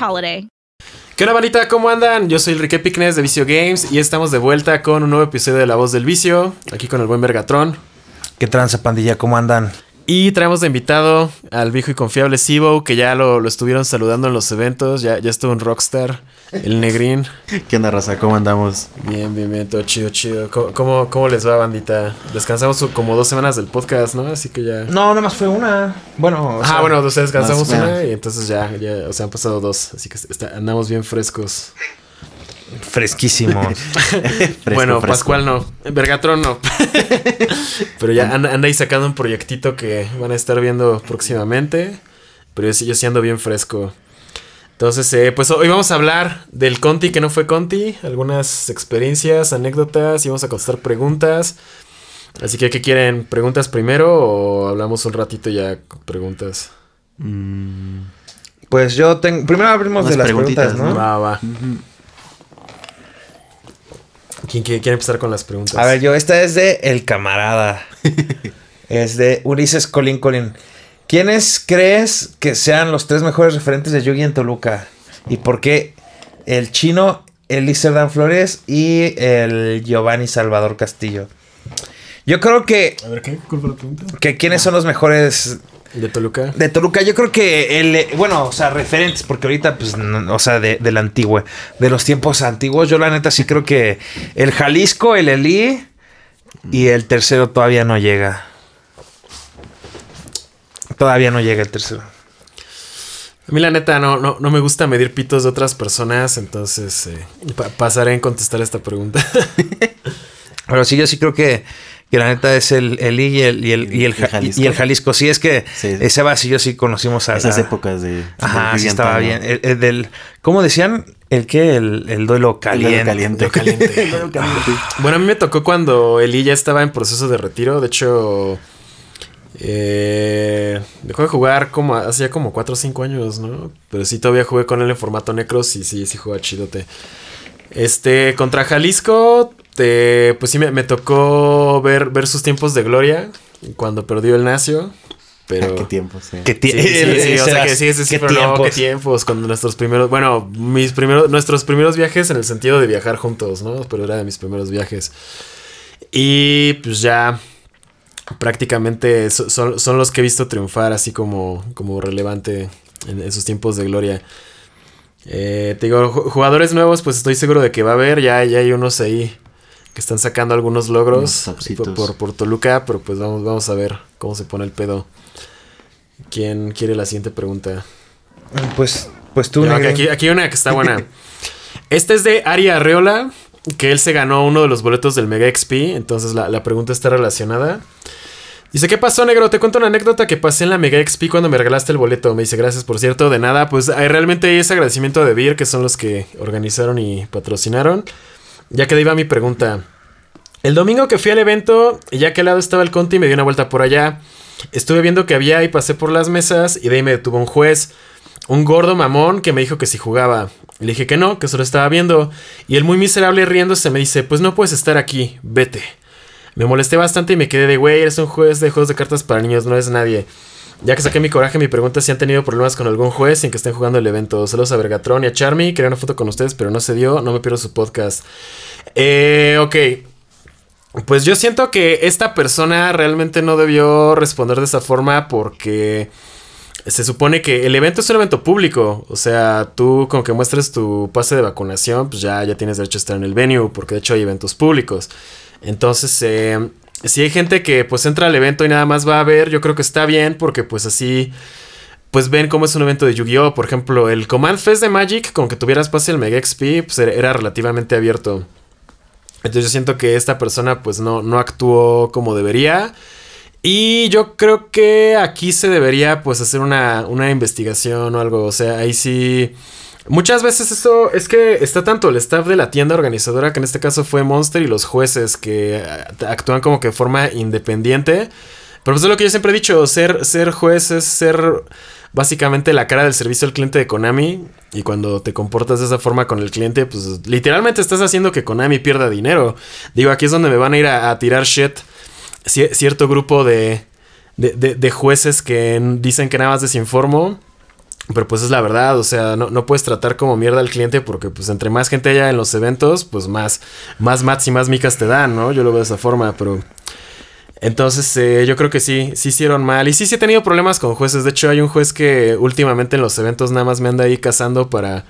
holiday. ¿Qué onda, bandita? ¿Cómo andan? Yo soy Enrique Picnes de Vicio Games y estamos de vuelta con un nuevo episodio de La Voz del Vicio, aquí con el buen Vergatron. ¿Qué tranza, pandilla? ¿Cómo andan? Y traemos de invitado al viejo y confiable Sibo, que ya lo, lo estuvieron saludando en los eventos, ya, ya estuvo en Rockstar, el Negrín. ¿Qué onda, raza? ¿Cómo andamos? Bien, bien, bien, todo chido, chido. ¿Cómo, cómo, cómo les va, bandita? Descansamos como dos semanas del podcast, ¿no? Así que ya... No, nada más fue una. Bueno, o Ah, sea, bueno, ustedes descansamos más, una bueno. y entonces ya, ya, o sea, han pasado dos, así que está- andamos bien frescos. fresquísimos. Fresco, bueno, fresco. Pascual no. Vergatron no. Pero ya anda, anda ahí sacando un proyectito que van a estar viendo próximamente. Pero yo, sí- yo sí ando bien fresco. Entonces, eh, pues hoy vamos a hablar del Conti que no fue Conti. Algunas experiencias, anécdotas y vamos a contestar preguntas. Así que, ¿qué quieren? ¿Preguntas primero o hablamos un ratito ya con preguntas? Mm, Pues yo tengo. Primero abrimos de las preguntitas, preguntas, ¿no? Va, va. ¿Quién quiere, quiere empezar con las preguntas? A ver, yo, esta es de El Camarada. es de Ulises Colín Colín. ¿Quiénes crees que sean los tres mejores referentes de Yugi en Toluca? ¿Y por qué el chino, el Dan Flores y el Giovanni Salvador Castillo? Yo creo que, A ver, ¿qué? ¿Cuál fue la pregunta? que quiénes son los mejores ¿De Toluca? De Toluca, yo creo que el, bueno, o sea, referentes, porque ahorita, pues, no- o sea, de, de la antigua, de los tiempos antiguos, yo la neta sí creo que el Jalisco, el Elí y el tercero todavía no llega. Todavía no llega el tercero. A mí la neta no, no, no me gusta medir pitos de otras personas, entonces eh, pa- pasaré en contestar esta pregunta. Pero sí, yo sí creo que, que la neta es el y el, y el, y el, ¿Y Ja- Jalisco? y el Jalisco. Sí, es que Sí. y yo sí conocimos a... Esas épocas de. Ajá, sí estaba bien. El, el del, ¿Cómo decían? ¿El qué? El, el duelo El caliente. caliente. caliente. El dedo caliente. bueno, a mí me tocó cuando Eli ya estaba en proceso de retiro. De hecho, eh, dejó de jugar como hacía como 4 o 5 años, ¿no? Pero sí, todavía jugué con él en formato Necros y sí, sí juega chidote. Este, contra Jalisco, te- pues sí me, me tocó ver, ver sus tiempos de gloria cuando perdió el Nacio. Pero... Qué tiempo, sí. Que ti- Sí, sí, sí, o sea que sí, sí, sí, qué pero no, tiempos. qué tiempos, cuando nuestros primeros, bueno, mis primeros, nuestros primeros viajes en el sentido de viajar juntos, ¿no? Pero era de mis primeros viajes. Y pues ya prácticamente so- son, son los que he visto triunfar así como, como relevante en, en sus tiempos de gloria. Eh, te digo, ju- jugadores nuevos, pues estoy seguro de que va a haber, ya, ya hay unos ahí que están sacando algunos Unos logros por, por, por Toluca, pero pues vamos, vamos a ver cómo se pone el pedo. ¿Quién quiere la siguiente pregunta? Pues, pues tú, No, aquí, aquí hay una que está buena. Este es de Ari Arreola, que él se ganó uno de los boletos del Mega XP, entonces la, la pregunta está relacionada. Dice, ¿qué pasó, negro? Te cuento una anécdota que pasé en la Mega XP cuando me regalaste el boleto. Me dice, gracias, por cierto, de nada. Pues realmente ese agradecimiento de Beer, que son los que organizaron y patrocinaron. Ya que de ahí mi pregunta. El domingo que fui al evento, ya que al lado estaba el Conti, me di una vuelta por allá. Estuve viendo que había y pasé por las mesas y de ahí me detuvo un juez. Un gordo mamón que me dijo que si jugaba. Le dije que no, que solo estaba viendo. Y el muy miserable riéndose me dice, pues no puedes estar aquí, vete. Me molesté bastante y me quedé de, güey, eres un juez de juegos de cartas para niños, no eres nadie. Ya que saqué mi coraje, mi pregunta es si han tenido problemas con algún juez sin que estén jugando el evento. Saludos a Vergatron y a Charmy. Quería una foto con ustedes, pero no se dio. No me pierdo su podcast. Eh, ok. Pues yo siento que esta persona realmente no debió responder de esa forma porque se supone que el evento es un evento público. O sea, tú con que muestres tu pase de vacunación, pues ya, ya tienes derecho a estar en el venue, porque de hecho hay eventos públicos. Entonces, eh, si hay gente que pues entra al evento y nada más va a ver, yo creo que está bien, porque pues así pues ven cómo es un evento de Yu-Gi-Oh! Por ejemplo, el Command Fest de Magic, con que tuvieras pase el Mega XP, pues era- relativamente abierto. Entonces yo siento que esta persona pues no, no actuó como debería. Y yo creo que aquí se debería pues hacer una, una investigación o algo. O sea, ahí sí... Muchas veces eso es que está tanto el staff de la tienda organizadora, que en este caso fue Monster, y los jueces que actúan como que de forma independiente. Pero pues es lo que yo siempre he dicho, ser, ser juez es ser básicamente la cara del servicio al cliente de Konami. Y cuando te comportas de esa forma con el cliente, pues literalmente estás haciendo que Konami pierda dinero. Digo, aquí es donde me van a ir a, a tirar shit cierto grupo de, de, de- jueces que dicen que nada más desinformo. Pero pues es la verdad, o sea, no, no puedes tratar como mierda al cliente porque pues entre más gente haya en los eventos, pues más, más mats y más micas te dan, ¿no? Yo lo veo de esa forma, pero... Entonces eh, yo creo que sí, sí hicieron mal. Y sí, sí he tenido problemas con jueces. De hecho, hay un juez que últimamente en los eventos nada más me anda ahí cazando para,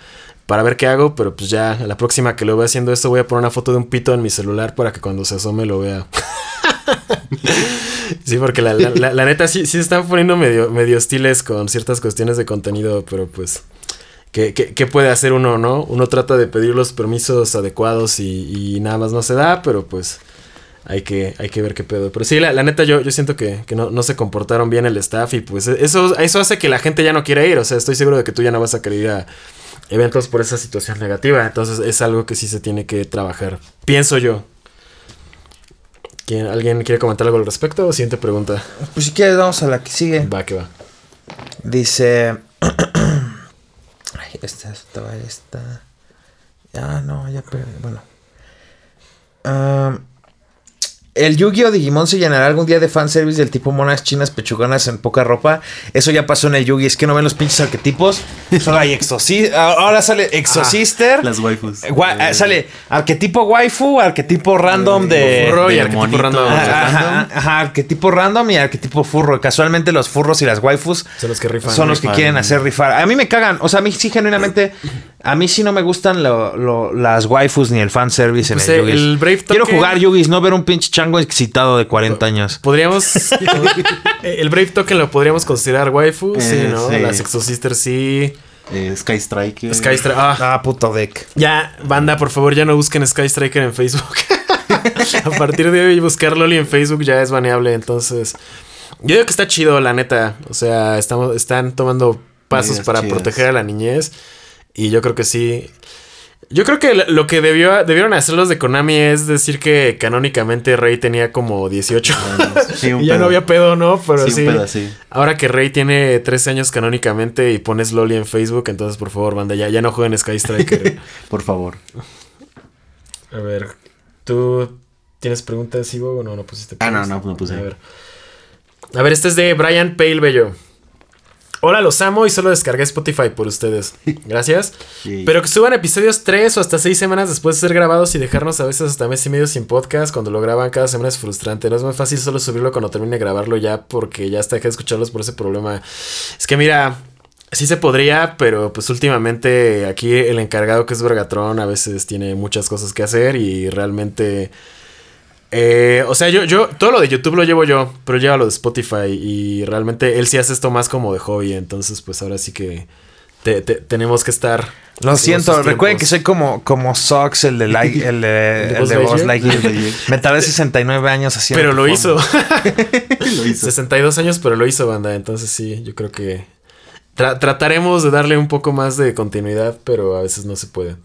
para ver qué hago. Pero pues ya, la próxima que lo vea haciendo esto voy a poner una foto de un pito en mi celular para que cuando se asome lo vea. sí, porque la, la- neta sí, sí se están poniendo medio, medio hostiles con ciertas cuestiones de contenido, pero pues... ¿Qué, qué, qué puede hacer uno, no? Uno trata de pedir los permisos adecuados y, y nada más no se da, pero pues hay que, hay que ver qué pedo. Pero sí, la, la neta, yo, yo siento que, que no, no se comportaron bien el staff y pues eso, eso hace que la gente ya no quiera ir. O sea, estoy seguro de que tú ya no vas a querer ir a eventos por esa situación negativa. Entonces es algo que sí se tiene que trabajar. Pienso yo. ¿Quién- ¿Alguien quiere comentar algo al respecto? O siguiente pregunta. Pues si quieres, vamos a la que sigue. Va, que va. Dice. Ay, esta estaba esta. Ah, no, ya perdí. Bueno. Ah, el Yu-Gi-Oh! Digimon se llenará algún día de fanservice del tipo monas chinas pechugonas en poca ropa. Eso ya pasó en el Yu-Gi. Es que no ven los pinches arquetipos. Solo hay. Ahora sale Exorcister. Las waifus. Gua- Eh, eh, sale arquetipo waifu, arquetipo random de. Furro y de arquetipo monito. random. Ajá, ajá, ajá, arquetipo random y arquetipo furro. Casualmente los furros y las waifus Son los que rifan. son los que rifan. quieren hacer rifar. A mí me cagan. O sea, a mí sí, genuinamente. A mí sí no me gustan lo- lo- las waifus ni el fanservice en Pues, el eh, Yugis. el Brave Quiero Token- jugar Yugis, no ver un pinche chango excitado de 40 años. Podríamos. el Brave Token lo podríamos considerar waifu. sí, Eh, ¿no? sí. Las Exo Sisters sí. eh, Sky Striker. Sky Striker. Ah, Ah, puto deck. ya, banda, por favor, ya no busquen Sky Striker en Facebook. A partir de hoy, buscar Loli en Facebook ya es baneable. Entonces, yo digo que está chido, la neta. O sea, estamos, están tomando pasos para chidas. proteger a la niñez. Y yo creo que sí. Yo creo que lo que debió, debieron hacer los de Konami es decir que canónicamente Rey tenía como 18. Sí, un y ya no había pedo, ¿no? Pero Sí, sí. un pedo así. Ahora que Rey tiene 13 años canónicamente y pones Loli en Facebook, entonces por favor, banda, ya, ya no jueguen Sky Striker. Por favor. A ver, ¿tú tienes preguntas, Ivo, o no? No pusiste Ah, no, preguntas? no, no puse. A ver. A ver, este es de Brian Pale Bello. Hola, los amo y solo descargué Spotify por ustedes. Gracias. Sí. Pero que suban episodios 3 o hasta 6 semanas después de ser grabados y dejarnos a veces hasta mes y medio sin podcast. Cuando lo graban cada semana es frustrante. No es muy fácil solo subirlo cuando termine de grabarlo ya porque ya hasta dejé de escucharlos por ese problema. Es que mira, sí se podría, pero pues últimamente aquí el encargado que es Vergatron a veces tiene muchas cosas que hacer y realmente... eh, o sea, yo, yo, todo lo de YouTube lo llevo yo, pero lleva lo de Spotify y realmente él sí hace esto más como de hobby, entonces pues ahora sí que te- te- tenemos que estar... Lo siento, recuerden que soy como, como Sox, el de, Light- el de, ¿El de el de Buzz Buzz Lightyear? Me tardé 69 años haciendo. Pero lo hizo. Lo hizo. 62 años, pero lo hizo, banda. Entonces sí, yo creo que tra- trataremos de darle un poco más de continuidad, pero a veces no se puede.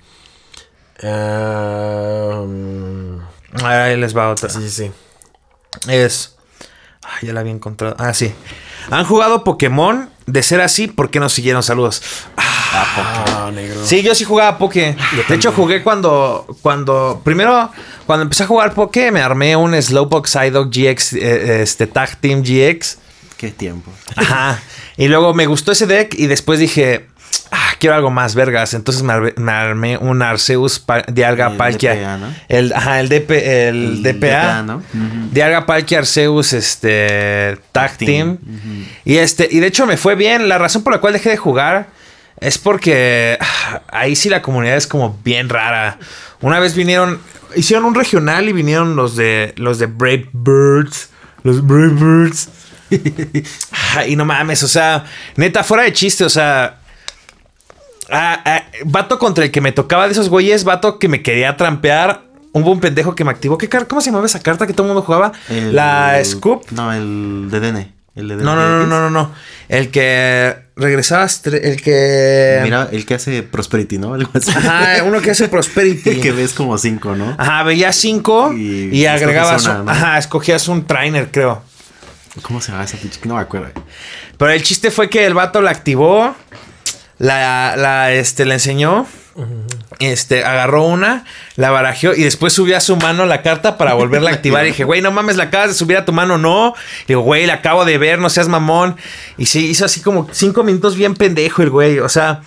Ah, mm, Ahí les va otra. sí, sí, sí. Es. Ay, ya la había encontrado. Ah, sí. ¿Han jugado Pokémon? De ser así, ¿por qué no siguieron? Saludos. Ah, negro. Sí, yo sí jugaba Poké. De hecho, jugué cuando. Cuando. Primero, cuando empecé a jugar Poké, me armé un Slowpoke Psyduck GX. eh, este Tag Team GX. Qué tiempo. Ajá. Y luego me gustó ese deck y después dije. Ah, quiero algo más vergas. Entonces me, armé un Arceus Dialga El Palkia. DPA, ¿no? El, ajá, el, DP, el, El DPA. DPA, ¿no? Ujú. Dialga Palkia Arceus este, Tag Team. Y este, y de hecho me fue bien. La razón por la cual dejé de jugar es porque ah, ahí sí la comunidad es como bien rara. Una vez vinieron, hicieron un regional y vinieron los de los de Brave Birds. Los Brave Birds. Y no mames, o sea, neta, fuera de chiste, o sea. Ah, ah, vato contra el que me tocaba de esos güeyes, vato que me quería trampear. Hubo un pendejo que me activó. ¿Qué ¿Cómo se llamaba esa carta que todo el mundo jugaba? El- La Scoop. No, el DDN. El No, no, no, no, no, no. El que regresaba, estre- el que. Mira, el que hace Prosperity, ¿no? Algo así. Ajá, uno que hace Prosperity. que ves como cinco, ¿no? Ajá, veía cinco y, Y agregabas. Ajá, escogías un trainer, creo. ¿Cómo se llama esa pinche? No me acuerdo. Pero el chiste fue que el vato la activó, la, la, este, la enseñó, este, agarró una, la barajeó y después subió a su mano la carta para volverla a activar. Y dije, güey, no mames, la acabas de subir a tu mano, no. Digo, güey, la acabo de ver, no seas mamón. Y sí, hizo así como cinco minutos bien pendejo el güey. O sea,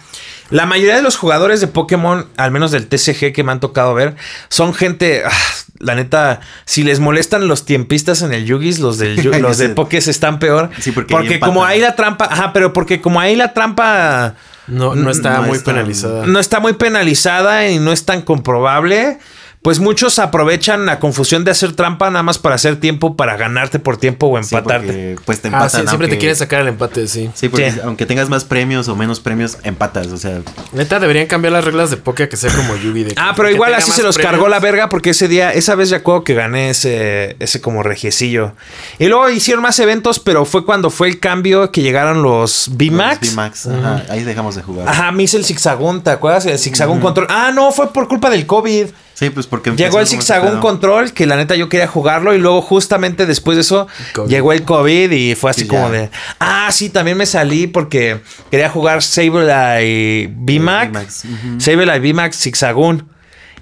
la mayoría de los jugadores de Pokémon, al menos del TCG que me han tocado ver, son gente. ah, la neta, si les molestan los tiempistas en el Yugis, los del los de. Pokés están peor. Sí, porque ahí como ahí la trampa, ajá, pero porque como ahí la trampa No, no está No muy está- penalizada. no está muy penalizada y no es tan comprobable, pues muchos aprovechan la confusión de hacer trampa nada más para hacer tiempo, para ganarte por tiempo o Sí, empatarte. porque, pues te Ah, empatan. sí, siempre te quieren sacar el empate, sí. Sí, porque Sí. aunque tengas más premios o menos premios, empatas. O sea, Neta, deberían cambiar las reglas de Poké a que sea como Yugi. De Ah, pero igual así se los premios. cargó la verga porque ese día, esa vez ya acuerdo que gané ese, ese como regiecillo. Y luego hicieron más eventos, pero fue cuando fue el cambio que llegaron los B-Max. los VMAX, ajá, ahí dejamos de jugar. Ajá, me hice el zigzagún, ¿te acuerdas? El zigzagún control. Ah, no, fue por culpa del COVID. Sí, pues porque Llegó el pedo. control, que la neta yo quería jugarlo, y luego justamente después de eso COVID. llegó el COVID y fue así Y como de. Ah, sí, también me salí porque quería jugar Sableye VMAX. VMAX, ujú. Sableye VMAX zigzagún.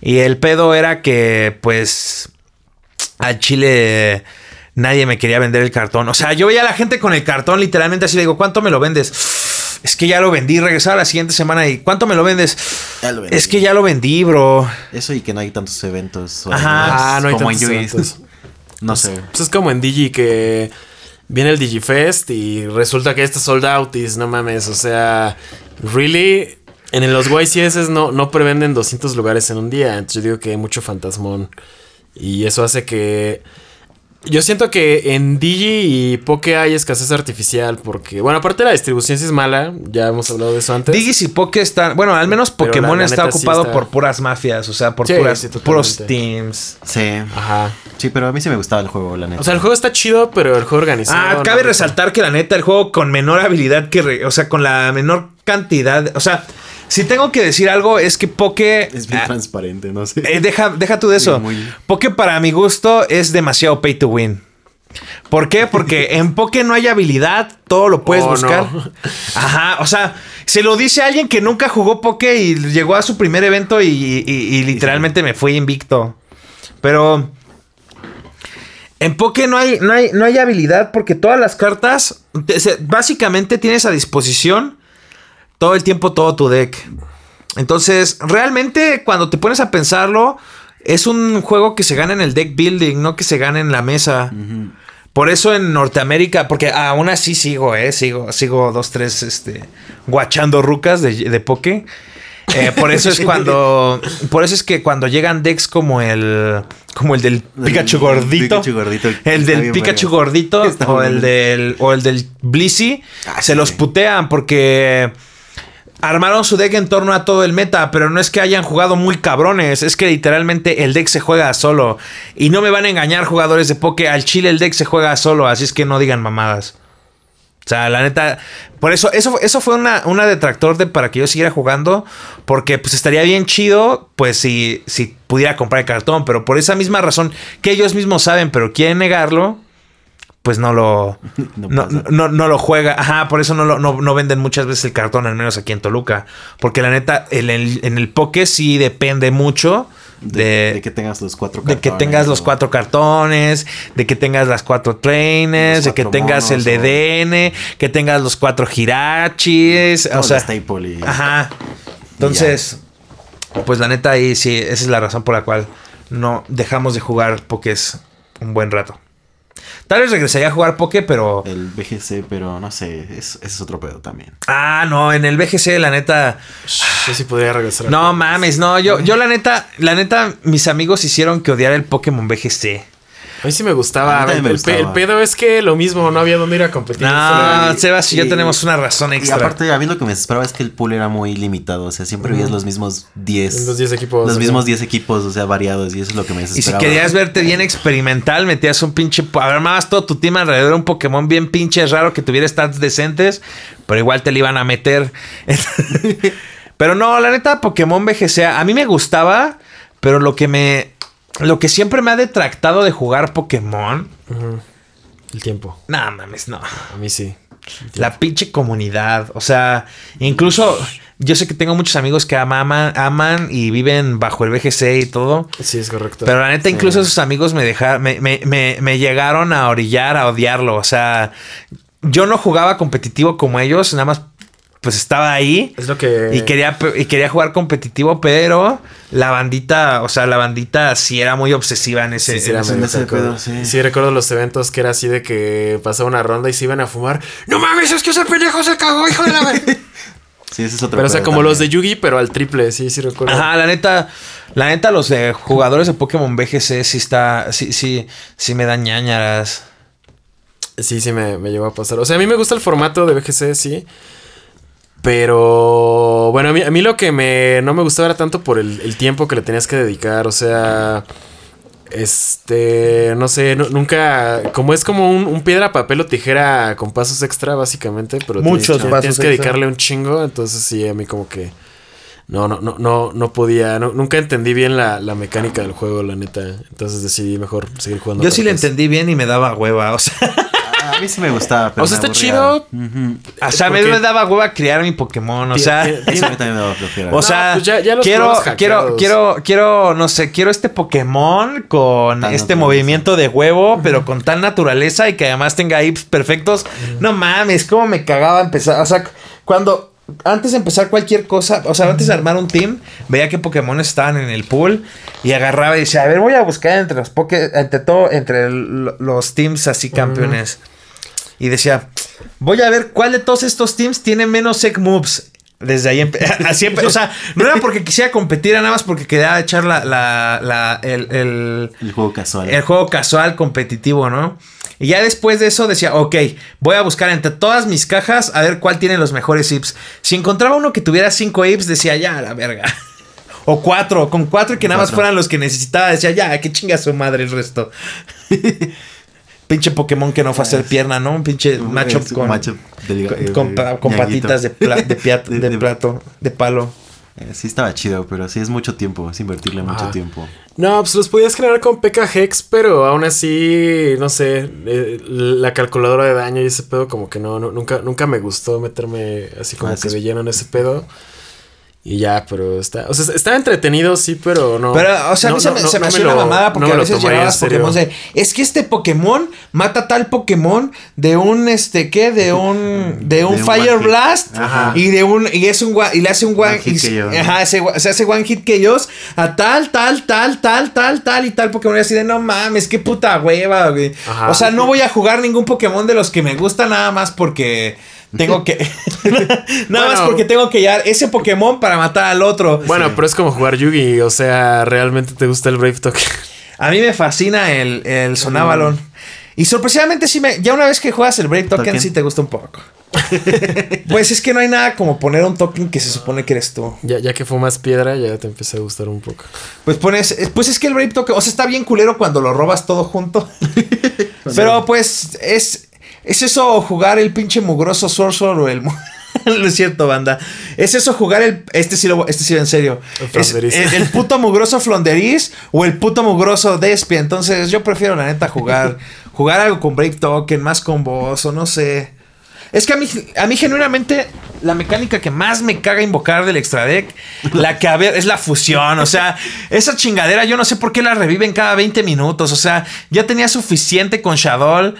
Y el pedo era que, pues, al chile nadie me quería vender el cartón. O sea, yo veía a la gente con el cartón literalmente así, le digo, ¿cuánto me lo vendes? Es que ya lo vendí, regresaba la siguiente semana y ¿cuánto me lo vendes? Ya lo vendí. Es que ya lo vendí, bro. Eso y que no hay tantos eventos. Ajá. Ah, no hay como en tantos eventos. No sé. Pues es como en Digi que viene el Digifest y resulta que este sold out y no mames, o sea, really, en los YCS no, no prevenden 200 lugares en un día, entonces yo digo que hay mucho fantasmón y eso hace que... Yo siento que en Digi y Poke hay escasez artificial porque, bueno, aparte la distribución sí es mala, ya hemos hablado de eso antes. Digis y Poké están. Bueno, al menos Pokémon la- la está sí ocupado está- por puras mafias, o sea, por Sí, puras, sí, puros teams. Sí. Ajá. Sí, pero a mí sí me gustaba el juego, la neta. O sea, el juego está chido, pero el juego organizado... Ah, no, cabe no, resaltar que la neta, el juego con menor habilidad que. re- o sea, con la menor cantidad. O sea, si tengo que decir algo, es que Poké. es bien ah, transparente, no sé. eh, deja, deja tú de eso. Muy- Poké para mi gusto es demasiado pay to win. ¿Por qué? Porque en Poké no hay habilidad, todo lo puedes Oh, buscar. no. Ajá, o sea, se lo dice alguien que nunca jugó Poké y llegó a su primer evento y, y- y literalmente me fui invicto. Pero en Poké no hay, no hay, no hay habilidad porque todas las cartas, básicamente tienes a disposición todo el tiempo todo tu deck. Entonces, realmente cuando te pones a pensarlo, es un juego que se gana en el deck building, no que se gana en la mesa. Por eso en Norteamérica, porque aún así sigo, eh, sigo, sigo dos, tres, este, guachando rucas de, de Poké. Eh, por eso es cuando, por eso es que cuando llegan decks como el, como el del Pikachu El gordito, Pikachu gordito, el del Pikachu gordito o el del, o el del Blissey, Ah, se sí, los putean porque armaron su deck en torno a todo el meta, pero no es que hayan jugado muy cabrones, es que literalmente el deck se juega solo. Y no me van a engañar jugadores de Poké, al chile el deck se juega solo, así es que no digan mamadas. O sea, la neta, por eso, eso, eso fue una, una detractor de para que yo siguiera jugando, porque pues estaría bien chido, pues si, si pudiera comprar el cartón, pero por esa misma razón que ellos mismos saben, pero quieren negarlo, pues no lo, No no, no, no lo juega. Ajá, por eso no, lo, no, no venden muchas veces el cartón, al menos aquí en Toluca. Porque la neta, en el, en el Poké sí depende mucho De, de que tengas los cuatro de que tengas los cuatro cartones, de que tengas las cuatro trainers, de que tengas el monos, de DN, que tengas los cuatro hirachis, todo o sea, el staple y- ajá. Entonces, pues la neta ahí sí, esa es la razón por la cual no dejamos de jugar Pokés un buen rato. Tal vez regresaría a jugar Poké, pero El BGC, pero no sé, es- ese es otro pedo también. ah, no, en el BGC la neta Yo sí podría regresar. a- no mames, no, yo yo la neta, la neta mis amigos hicieron que odiara el Pokémon BGC. A mí sí me A gustaba. El, me el pe- gustaba. el pedo es que lo mismo, no había dónde ir a competir. No, Sebas y yo y- tenemos una razón Y extra. aparte, a mí lo que me esperaba es que el pool era muy limitado. O sea, siempre veías los mismos 10. Los 10 equipos, Los mismos sea. 10 equipos, o sea, variados. Y eso es lo que me y si desesperaba. querías verte bien experimental, metías un pinche. Armabas todo tu team alrededor de un Pokémon bien pinche raro que tuviera stats decentes, pero igual te le iban a meter. pero no, la neta, Pokémon VGC, a mí me gustaba, pero lo que me. Lo que siempre me ha detractado de jugar Pokémon. El tiempo. No mames, no. A mí sí. La pinche comunidad. O sea, incluso yo sé que tengo muchos amigos que aman, aman y viven bajo el VGC y todo. Sí, es correcto. Pero la neta, incluso esos amigos me dejaron, me, me, me, me llegaron a orillar, a odiarlo. O sea, yo no jugaba competitivo como ellos, nada más pues estaba ahí. es lo que. Y quería, y quería jugar competitivo, pero la bandita, o sea, la bandita sí era muy obsesiva en ese. Sí, sí, en ese- ese pedo, sí. Sí, recuerdo los eventos que era así de que pasaba una ronda y se iban a fumar. ¡No mames! Es que ese pendejo se cagó, hijo de la! Sí, ese es otro Pero, o sea, como los de. Yugi, pero al triple, sí, sí recuerdo. Ajá, la neta, la neta, los de jugadores de Pokémon VGC sí está, sí, sí, sí me dan ñañaras. Sí, sí, me, me llegó a pasar. O sea, a mí me gusta el formato de BGC, sí. Pero bueno, a mí, a mí lo que me, no me gustaba era tanto por el, el tiempo que le tenías que dedicar. O sea, este, no sé, nu- nunca, como es como un, un piedra, papel o tijera con pasos extra, básicamente. Pero Muchos tienes, pasos tienes que extra. dedicarle un chingo. Entonces sí, a mí como que... No, no, no, no, no podía, no- nunca entendí bien la, la mecánica del juego, la neta. Entonces decidí mejor seguir jugando. Yo sí le cosa. entendí bien y me daba hueva, o sea, A mí sí me gustaba. Pero O sea, está aburría. chido. O sea, me, Porque- me daba hueva criar mi Pokémon, o sea, Eso a mí también me daba flojera. o No, sea, pues ya- ya los quiero, quiero, quiero, quiero, no sé, quiero este Pokémon con Tan este movimiento de huevo, pero con tal naturaleza y que además tenga hips perfectos. No mames, cómo me cagaba empezar, o sea, cuando antes de empezar cualquier cosa, o sea, antes de armar un team, veía que Pokémon estaban en el pool y agarraba y decía, a ver, voy a buscar entre los Poké, entre todo, entre el- los teams así campeones. Y decía, voy a ver cuál de todos estos teams tiene menos egg moves. Desde ahí, así o sea, no era porque quisiera competir, era nada más porque quería echar la, la, la- el, el, El juego casual. el juego casual competitivo, ¿no? Y ya después de eso decía, ok, voy a buscar entre todas mis cajas a ver cuál tiene los mejores hips. Si encontraba uno que tuviera cinco hips, decía, ya, a la verga. O cuatro, con cuatro que nada más fueran los que necesitaba, decía, ya, que chinga su madre el resto. pinche Pokémon que no fue a hacer pierna, ¿no? Un pinche macho es un con, del- con, eh, con con patitas de, pla- de, pia- plato, de palo. Eh, sí estaba chido, pero sí es mucho tiempo. Es invertirle mucho Ajá. tiempo. No, pues los podías generar con PK Hex, pero aún así, no sé, eh, la calculadora de daño y ese pedo como que no, no- nunca, nunca me gustó meterme así como Ah, que de lleno en ese pedo. Y ya, pero está, o sea, está entretenido, sí, pero no. Pero, o sea, a mí no- se no- me, no- se me no hacía lo- una mamada porque a veces serio. Pokémon de, es que este Pokémon mata tal Pokémon de un, este, ¿qué? De un, de un De un Fire one hit. Blast Ajá. y de un, y es un, y le hace un one, One hit y- ajá, se hace one hit que ellos a tal, tal, tal, tal, tal, tal y tal Pokémon y así de, no mames, qué puta hueva, güey. Ajá. O sea, no voy a jugar ningún Pokémon de los que me gusta nada más porque... Tengo que. nada más porque tengo que hallar ese Pokémon para matar al otro. Bueno, pero es como jugar Yugi, o sea, realmente te gusta el Brave Token. A mí me fascina el, el Sonavalon. Y sorpresivamente sí me... Ya una vez que juegas el Brave Token, Token. sí te gusta un poco. pues es que no hay nada como poner un token que se supone que eres tú. ya, ya que fumas piedra, ya te empieza a gustar un poco. Pues pones... Pues es que el Brave Token... O sea, está bien culero cuando lo robas todo junto. Pero pues es... Es eso jugar el pinche mugroso Sorcerer o el... no es cierto, banda. Es eso jugar el... Este sí lo... Este sí en serio. El Es el, el puto mugroso Flonderiz o el puto mugroso Despia. Entonces yo prefiero la neta jugar... jugar algo con Brave Token, más con voz o no sé. Es que a mí, a mí genuinamente la mecánica que más me caga invocar del extra deck, la que a ver, es la fusión. O sea, esa chingadera yo no sé por qué la reviven cada 20 minutos. O sea, ya tenía suficiente con Shadow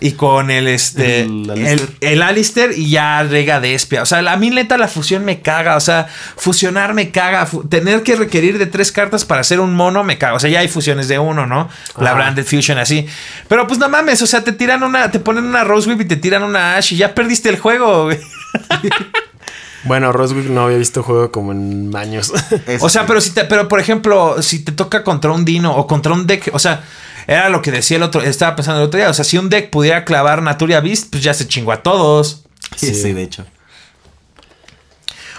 y con el este El el, Alistair. el Alistair y ya rega Despia. O sea, a mí neta la fusión me caga. O sea, fusionar me caga. Fu- tener que requerir de tres cartas para hacer un mono me caga. O sea, ya hay fusiones de uno, ¿no? La Ajá. Branded Fusion así. Pero pues no mames, o sea, te tiran una, te ponen una Rose Whip y te tiran una Ash y ya perdiste el juego, güey. Bueno, Roswick no había visto juego como en años. O sea, pero si te, pero por ejemplo, si te toca contra un Dino o contra un deck, o sea, era lo que decía el otro, estaba pensando el otro día. O sea, si un deck pudiera clavar Naturia Beast, pues ya se chingó a todos. Sí, Sí. de hecho.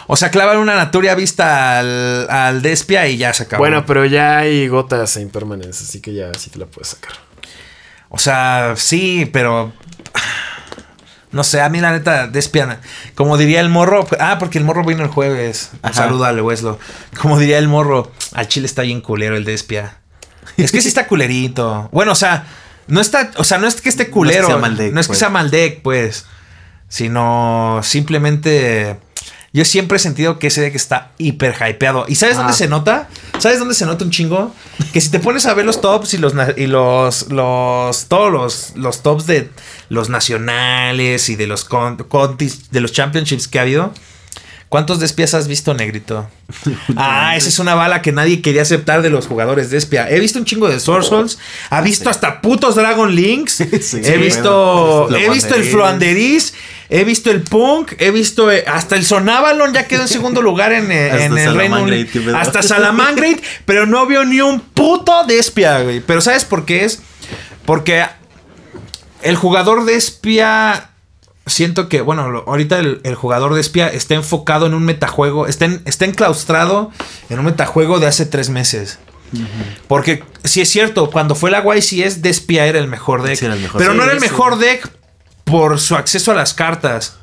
O sea, clavan una Naturia Vista al, al Despia y ya se acabó. bueno, pero ya hay gotas e impermanence, así que ya sí te la puedes sacar. O sea, sí, pero. No sé, a mí la neta, Despia. Como diría el morro. Ah, porque el morro vino el jueves. Un saludo al Weslo. Como diría el morro, al chile está bien culero el Despia. Es que sí está culerito. Bueno, o sea, no está. O sea, no es que esté culero. sea mal deck, no es que pues. sea mal deck, pues. Sino simplemente. Yo siempre he sentido que ese deck está hiper hypeado. ¿Y sabes dónde Ah. se nota? ¿Sabes dónde se nota un chingo? Que si te pones a ver los tops y los y los los todos los, los tops de los nacionales y de los con- contis de los championships que ha habido, ¿cuántos despias has visto, negrito? Ah, esa es una bala que nadie quería aceptar de los jugadores de espia. He visto un chingo de Source Souls, ha visto hasta putos Dragon Links, Sí, he visto bueno. he visto el. Floanderiz, he visto el Punk, he visto eh, hasta el Sonavalon ya quedó en segundo lugar en, eh, en el Reino Unido. Hasta Salamangreat, pero no vio ni un puto de espia, güey. Pero ¿sabes por qué es? Porque el jugador de espía. Siento que, bueno, lo- ahorita el, el jugador de espía está enfocado en un metajuego, está, en- está enclaustrado en un metajuego de hace tres meses. Porque si es cierto, cuando fue la YCS, de espía era el mejor deck. Sí, era el mejor pero deck. no era el mejor deck por su acceso a las cartas.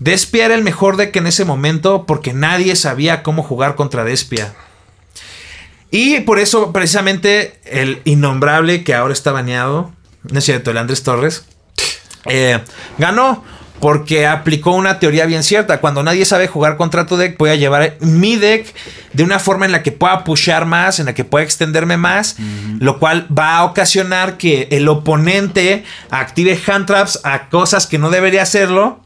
Despia era el mejor deck en ese momento porque nadie sabía cómo jugar contra Despia. Y por eso, precisamente, el innombrable que ahora está baneado, no es cierto, el Andrés Torres, eh, ganó porque aplicó una teoría bien cierta. Cuando nadie sabe jugar contra tu deck, voy a llevar mi deck de una forma en la que pueda pushear más, en la que pueda extenderme más, lo cual va a ocasionar que el oponente active hand traps a cosas que no debería hacerlo.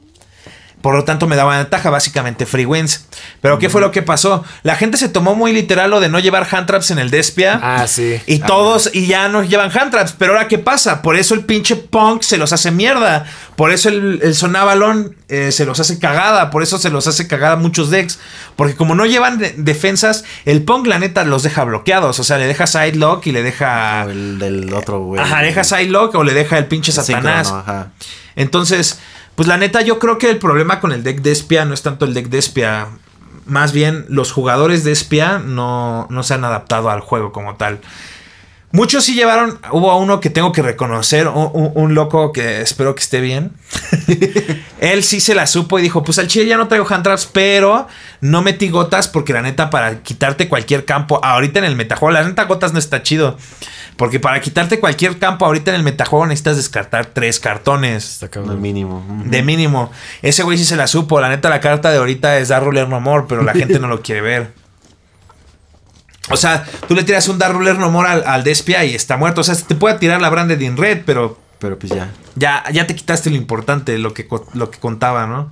Por lo tanto, me daba ventaja, básicamente free wins. Pero, ¿qué fue lo que pasó? La gente se tomó muy literal lo de no llevar hand traps en el Despia. Ah, sí. Y todos, y ya no llevan hand traps. Pero ahora, ¿qué pasa? Por eso el pinche punk se los hace mierda. Por eso el, el sonabalón eh, se los hace cagada. Por eso se los hace cagada muchos decks. Porque como no llevan de- defensas, el punk, la neta, los deja bloqueados. O sea, le deja side lock y le deja. O el del otro, güey. Ajá, le deja side lock o le deja el pinche satanás. Ajá. Entonces, pues la neta, yo creo que el problema con el deck de espía no es tanto el deck de espía. Más bien, los jugadores de espía no, no se han adaptado al juego como tal. Muchos sí llevaron. Hubo uno que tengo que reconocer, un, un- un loco que espero que esté bien. Él sí se la supo y dijo: Pues al chile ya no traigo hand traps, pero no metí gotas porque la neta, para quitarte cualquier campo, ahorita en el metajuego, la neta, gotas no está chido. Porque para quitarte cualquier campo ahorita en el metajuego necesitas descartar tres cartones. Cabrón. mínimo. De mínimo. Ese güey sí se la supo. La neta, la carta de ahorita es Dar Ruler No More, pero la gente no lo quiere ver. O sea, tú le tiras un Dar Ruler No More al, al Despia y está muerto. O sea, te puede tirar la Branded in Red, pero Pero pues ya. ya, ya te quitaste lo importante, lo que, lo que contaba, ¿no?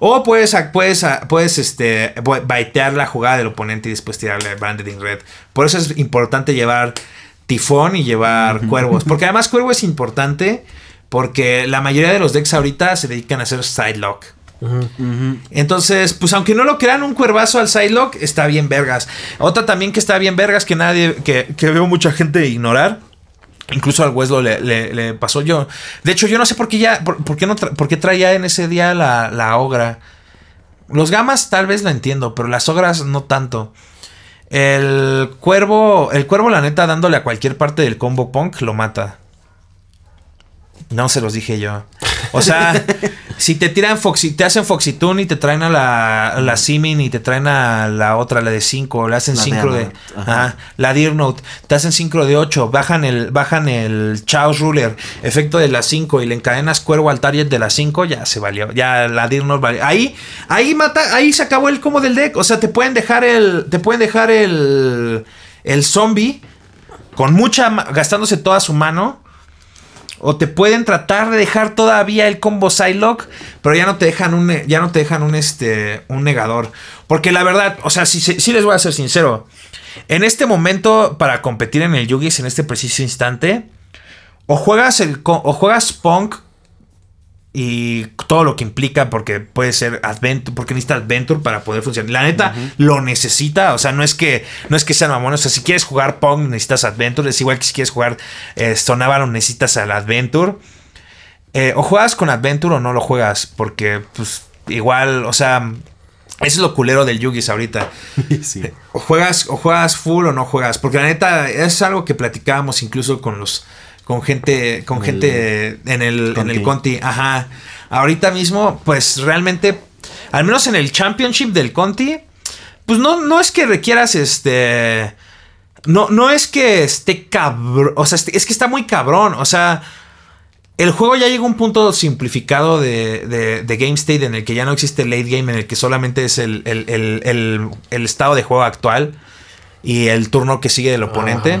O puedes, puedes, puedes este, baitear la jugada del oponente y después tirarle Branded in Red. Por eso es importante llevar Tifón y llevar Cuervos. Porque además Cuervo es importante porque la mayoría de los decks ahorita se dedican a hacer Sidelock. Entonces, pues aunque no lo crean un cuervazo al Sidelock, está bien vergas. Otra también que está bien vergas que nadie, que, que veo mucha gente ignorar. Incluso al Weslo le, le- le pasó yo. De hecho, yo no sé por qué ya, por, por qué no tra- por qué traía en ese día la, la ogra. Los gamas tal vez lo entiendo, pero las ogras no tanto. El cuervo, el cuervo, la neta, dándole a cualquier parte del combo punk, lo mata. No se los dije yo. O sea, si te tiran Foxy, te hacen Foxitune y te traen a la, la Simin y te traen a la otra, la de 5, le hacen La sincro de. Ajá. La Dear Note, te hacen sincro de 8, bajan el, bajan el Chaos Ruler, efecto de la 5 y le encadenas cuervo al target de la 5, ya se valió. Ya la Dear Note valió. Ahí, ahí mata, ahí se acabó el combo del deck. O sea, te pueden dejar el. Te pueden dejar el. El zombie. Con mucha. gastándose toda su mano. O te pueden tratar de dejar todavía el combo Psylocke, pero ya no te dejan un ya no te dejan un este un negador, porque la verdad, o sea, si si les voy a ser sincero, en este momento para competir en el Yugis en este preciso instante, o juegas el o juegas Punk y todo lo que implica porque puede ser Adventure, porque necesita Adventure para poder funcionar. La neta lo necesita, o sea, no es que no es que sean mamones, o sea, si quieres jugar Pong necesitas Adventure, es igual que si quieres jugar eh, Stone Avalon necesitas al Adventure. Eh, o juegas con Adventure o no lo juegas, porque pues igual, o sea, eso es lo culero del Yugis ahorita. Sí. O juegas, o juegas full o no juegas. Porque la neta, es algo que platicábamos incluso con los. Con gente. con En gente en el. en el Conti. Ajá. Ahorita mismo, pues realmente. Al menos en el Championship del Conti. Pues no, no es que requieras este. No, no es que esté cabrón. O sea, es que está muy cabrón. O sea. El juego ya llega a un punto simplificado de, de- de game state en el que ya no existe late game, en el que solamente es el, el- el- el- el estado de juego actual y el turno que sigue del oponente.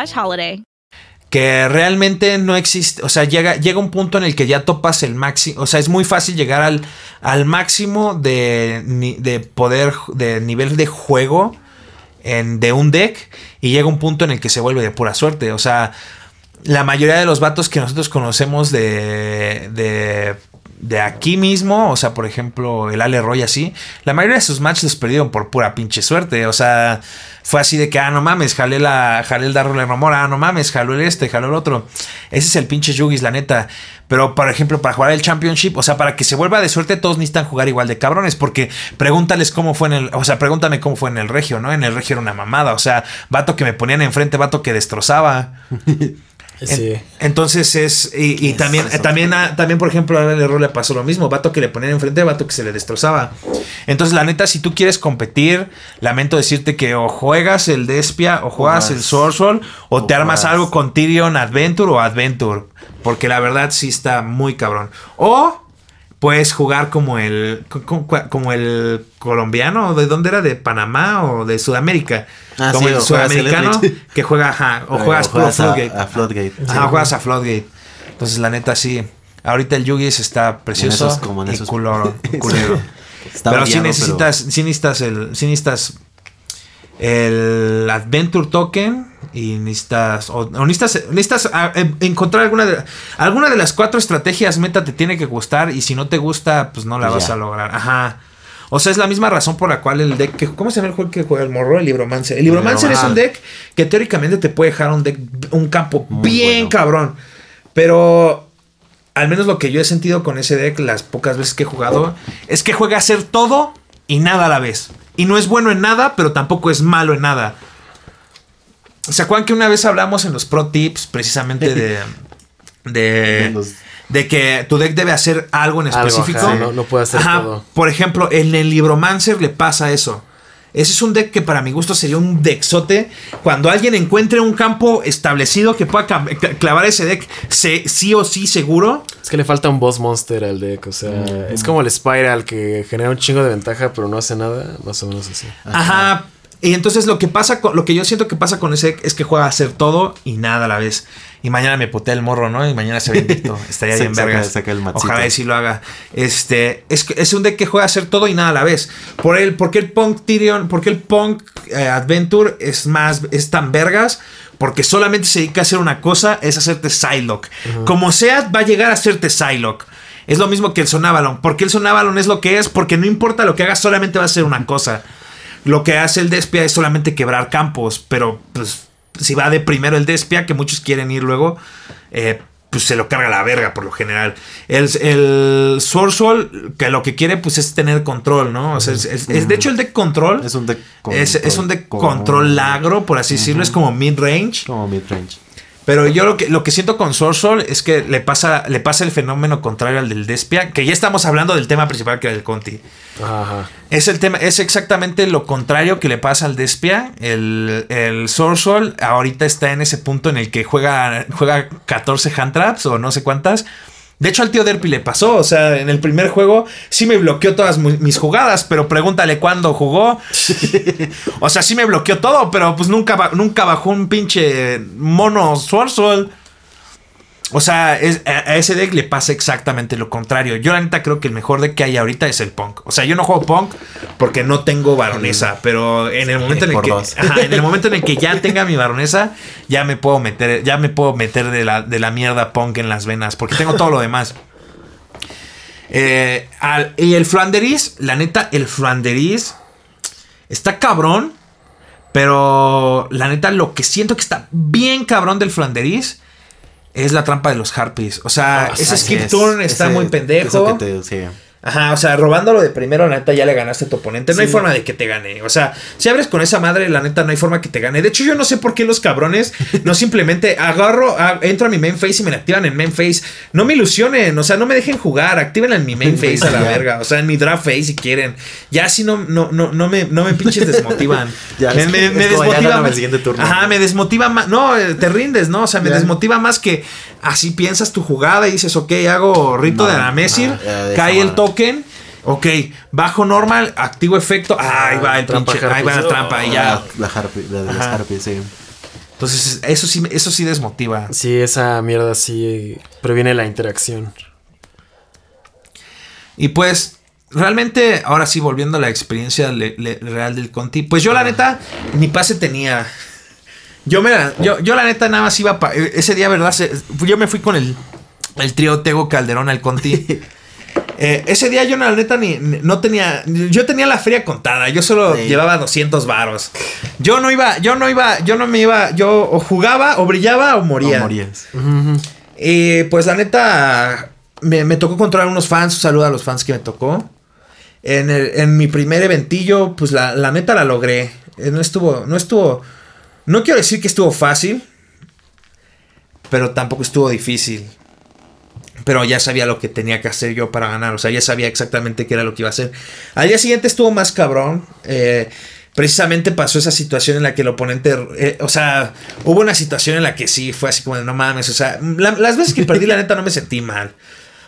Que realmente no existe. O sea, llega, llega un punto en el que ya topas el máximo. O sea, es muy fácil llegar al, al máximo de, de poder, de nivel de juego en, de un deck. Y llega un punto en el que se vuelve de pura suerte. O sea, la mayoría de los vatos que nosotros conocemos de, de, de aquí mismo, o sea, por ejemplo, el Ale Roy así, la mayoría de sus matches los perdieron por pura pinche suerte. O sea, fue así de que, ah, no mames, jalé, la, jalé el Darrell Romora, ah, no mames, jaló el este, jaló el otro. Ese es el pinche Yugis, la neta. Pero, por ejemplo, para jugar el Championship, o sea, para que se vuelva de suerte, todos necesitan jugar igual de cabrones. Porque pregúntales cómo fue en el. O sea, pregúntame cómo fue en el regio, ¿no? En el regio era una mamada. O sea, vato que me ponían enfrente, vato que destrozaba. Sí. En- entonces es. Y, y es también, también, a- también, por ejemplo, a el error le pasó lo mismo. Vato que le ponían enfrente, vato que se le destrozaba. Entonces, la neta, si tú quieres competir, lamento decirte que o juegas el Despia, o juegas el Sorcerer, o, o te armas algo con Tyrion Adventure o Adventure. Porque la verdad sí está muy cabrón. O puedes jugar como el. co- co- como el colombiano. ¿De dónde era? ¿De Panamá o de Sudamérica? Ah, como sí, el o juegas sudamericano que juega, ajá, o juegas puro a, Floodgate. a Floodgate. Ajá, juegas a Floodgate. Entonces, la neta, sí. Ahorita el Yugis está precioso esos- como en y esos- culero, culero. Está pero sí variado, necesitas, sí necesitas el, sí necesitas el Adventure Token y necesitas, o, o necesitas, necesitas ah, eh, encontrar alguna de, alguna de las cuatro estrategias meta te tiene que gustar y si no te gusta, pues no la Pues vas a lograr. Ajá. O sea, es la misma razón por la cual el deck. que- ¿Cómo se llama el juego que juega el morro? El Libromancer. El Libromancer es un deck que teóricamente te puede dejar un deck, un campo bien bueno. cabrón. Pero al menos lo que yo he sentido con ese deck, las pocas veces que he jugado, es que juega a hacer todo y nada a la vez. Y no es bueno en nada, pero tampoco es malo en nada. ¿Se acuerdan que una vez hablamos en los Pro Tips precisamente de. de. De que tu deck debe hacer algo en Algo, específico? ajá, no- no puede hacer todo. Por ejemplo, en el Libromancer le pasa eso. Ese es un deck que para mi gusto sería un deckzote. Cuando alguien encuentre un campo establecido que pueda clavar ese deck se- sí o sí seguro. Es que le falta un boss monster al deck. O sea, es como el Spiral que genera un chingo de ventaja, pero no hace nada. Más o menos así. Ajá. Y entonces lo que pasa con, lo que yo siento que pasa con ese es que juega a hacer todo y nada a la vez. Y mañana me putea el morro, ¿no? Y mañana se ve invicto. Estaría bien matzito. Ojalá y sí lo haga. Este, es, es un deck que juega a hacer todo y nada a la vez. Por el, porque el Punk Tyrion, porque el Punk eh, Adventure es más, es tan vergas. Porque solamente se dedica a hacer una cosa, es hacerte Psylocke. Como sea, va a llegar a hacerte Psylocke. Es lo mismo que el Sonavalon. ¿Por qué el Sonavalon es lo que es? Porque no importa lo que haga, solamente va a ser una cosa. Lo que hace el Despia es solamente quebrar campos, pero pues si va de primero el Despia, que muchos quieren ir luego, eh, pues se lo carga la verga por lo general. El, el Sword Soul, que lo que quiere pues es tener control, ¿no? O sea, es, es- es- de hecho el deck control Es un deck es, es un deck control lagro, por así decirlo, es como mid-range. Como mid-range. Pero yo lo que, lo que siento con Sword Soul es que le pasa, le pasa el fenómeno contrario al del Despia, que ya estamos hablando del tema principal que era el Conti. Ajá. Es el tema, es exactamente lo contrario que le pasa al Despia. El, el Sword Soul ahorita está en ese punto en el que juega, juega 14 hand traps o no sé cuántas. De hecho, al tío Derpy le pasó. O sea, en el primer juego sí me bloqueó todas mis jugadas, pero pregúntale cuándo jugó. o sea, sí me bloqueó todo, pero pues nunca, nunca bajó un pinche mono Soul. O sea, es- a, ese deck le pasa exactamente lo contrario. Yo la neta creo que el mejor deck que hay ahorita es el Punk. O sea, yo no juego Punk porque no tengo baronesa, pero en el momento en el que ajá, en el momento en el que ya tenga mi baronesa, ya me puedo meter ya me puedo meter de la, de la mierda Punk en las venas porque tengo todo lo demás. Eh, al- y el Flanderis, la neta, el Flanderis está cabrón. Pero la neta, lo que siento que está bien cabrón del Flanderis es la trampa de los Harpies. O sea, Ah, ese skip es. turn está muy pendejo. que te- sí. Ajá, o sea, robándolo de primero, la neta, ya le ganaste a tu oponente. No hay forma de que te gane. O sea, si abres con esa madre, la neta, no hay forma que te gane. De hecho, yo no sé por qué los cabrones no simplemente agarro, a- entro a mi main face y me la activan en main face. No me ilusionen, o sea, no me dejen jugar. Actívenla en mi main face a la verga. O sea, en mi draft face si quieren. Ya así no, no, no, no, me, no me pinches desmotivan. Ya, me, me- me desmotiva más. el siguiente turno. Ajá, me desmotiva más. No, eh, te rindes, ¿no? O sea, me Ya. desmotiva más que así piensas tu jugada y dices, ok, hago rito No, de ya, de cae el madre. Token. Ok, bajo normal, activo efecto. Ah, ahí va el trampa pinche, ahí va la trampa y Ah, ya. La Harpy, la de las. Harpies, sí. Entonces, eso sí, eso sí desmotiva. Sí, esa mierda sí previene la interacción. Y pues, realmente, ahora sí, volviendo a la experiencia le- le- real del Conti, pues yo la neta, ni pase tenía. Yo me la- yo, yo la neta nada más iba pa- e, ese día, ¿verdad? Se- yo me fui con el, el trío Tego Calderón al Conti. Eh, ese día yo la neta ni, ni- no tenía, yo tenía la feria contada, yo solo Sí. llevaba 200 varos. Yo no iba, yo no iba, yo no me iba, yo o jugaba o brillaba o moría. No morías. Y pues la neta, me, me tocó controlar unos fans. Un saludo a los fans que me tocó. En, el- en mi primer eventillo, pues la, la neta la logré. Eh, No estuvo, no estuvo, no quiero decir que estuvo fácil, pero tampoco estuvo difícil. Pero ya sabía lo que tenía que hacer yo para ganar. O sea, ya sabía exactamente qué era lo que iba a hacer. Al día siguiente estuvo más cabrón. Eh, precisamente pasó esa situación en la que el oponente. eh, o sea, hubo una situación en la que sí fue así como de no mames. O sea, la- las veces que perdí, la neta, no me sentí mal.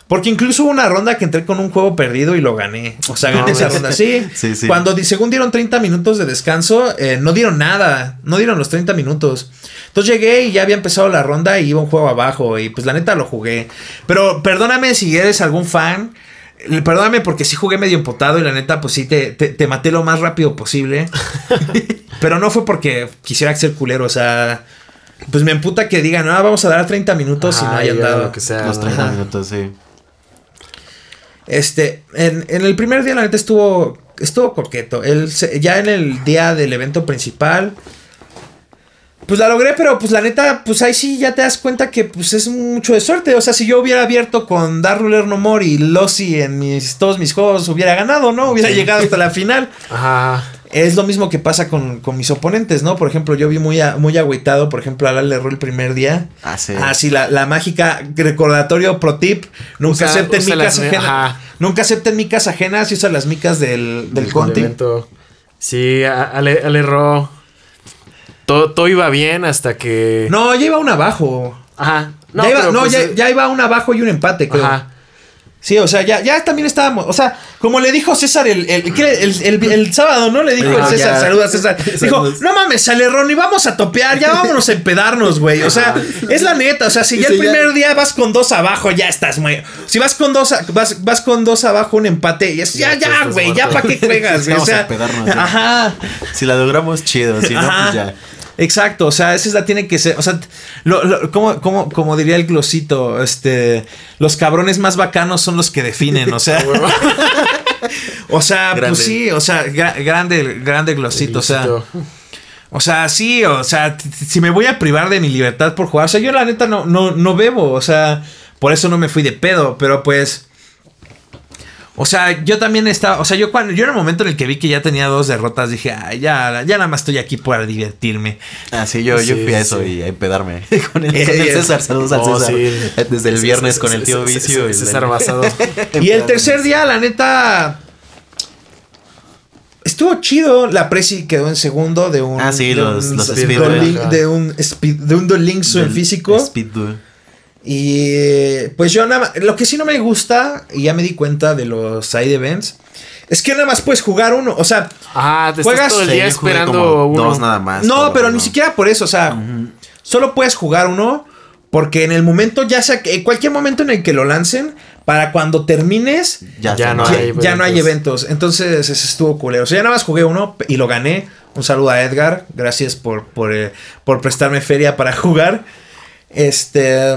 Porque incluso hubo una ronda que entré con un juego perdido y lo gané. O sea, gané No, esa ronda. Sí. Sí, sí. Cuando según dieron 30 minutos de descanso, eh, no dieron nada. No dieron los 30 minutos. Entonces llegué y ya había empezado la ronda y iba un juego abajo. Y pues la neta lo jugué. Pero perdóname si eres algún fan. eh, Perdóname porque sí jugué medio empotado y la neta, pues sí te, te, te maté lo más rápido posible. Pero no fue porque quisiera ser culero. O sea, pues me emputa que digan, ah, vamos a dar 30 minutos y no hayan ya, dado. lo que sea. Los ¿no? 30 Ajá. minutos, sí. Este, en, en el primer día la neta estuvo, estuvo coqueto. Él ya en el día del evento principal, pues la logré, pero pues la neta, pues ahí sí ya te das cuenta que pues es mucho de suerte. O sea, si yo hubiera abierto con Dark Ruler No More y Lossy en mis, todos mis juegos, hubiera ganado, ¿no? Hubiera llegado hasta la final. Ajá. Es lo mismo que pasa con, con mis oponentes, ¿no? Por ejemplo, yo vi muy, a- muy agüitado, por ejemplo, a Lal le erró el primer día. Ah, sí. Ah, sí, la, la mágica recordatorio pro tip. Nunca Usa- acepten usa micas ajenas. ajá. Nunca acepten micas ajenas y usan las micas del, del Del Conti. evento. Sí, Ale, Ale Ro. Todo, todo iba bien hasta que. No, ya iba un abajo. Ajá. ya iba, pero no, pues, ya, ya iba un abajo y un empate, creo. Ajá. Sí, o sea, ya, ya también estábamos. O sea, como le dijo César el, el, el, el- el sábado, ¿no? Le dijo el César, ya. saluda César. Dijo, no mames, sale Ronnie, vamos a topear, ya vámonos a empedarnos, güey. O sea, es la neta. O sea, si ya el primer día vas con dos abajo, ya estás, güey. Si vas con dos, a- vas, vas con dos abajo, un empate, ya, Ya, ya, güey, ya para qué juegas, güey. O Vamos a sea, empedarnos, ajá. Si la logramos, chido. Si no, pues ya. Exacto, o sea, esa es la tiene que ser, o sea, lo, lo- como, como, como diría el glosito, este, los cabrones más bacanos son los que definen, o sea, o sea, Grande. pues sí, o sea, gra- grande, grande glosito, o sea, o sea, sí, o sea, si me voy a privar de mi libertad por jugar, o sea, yo la neta no, no, no bebo, o sea, por eso no me fui de pedo, pero pues, o sea, yo también estaba, o sea, yo cuando, yo en el momento en el que vi que ya tenía dos derrotas, dije, ay, ya, ya nada más estoy aquí para divertirme. Ah, sí, yo, yo Sí, fui a eso sí. y a empedarme con el, Eh, con el César. Saludos al oh, César. sí. Eh, Desde el viernes sí, con sí, el tío sí, Vicio. sí, y César Basado. Y el tercer día, la neta. Estuvo chido. La Prezi quedó en segundo de un. Ah, sí, de los- un los de un speed- de un Duel Links en físico. Speed Duel. Y pues yo nada más. Lo que sí no me gusta, y ya me di cuenta de los side events, es que nada más puedes jugar uno. O sea, Ah, te Juegas- estás todo el día esperando uno. Dos nada más. no, pero ni siquiera por eso. O sea, solo puedes jugar uno. Porque en el momento, ya sea que en cualquier momento en el que lo lancen, para cuando termines, Ya, Ya no ya, hay ya no hay eventos. eventos. Entonces, ese estuvo culero. O sea, ya nada más jugué uno y lo gané. Un saludo a Edgar. Gracias por, por, eh, por prestarme feria para jugar. Este.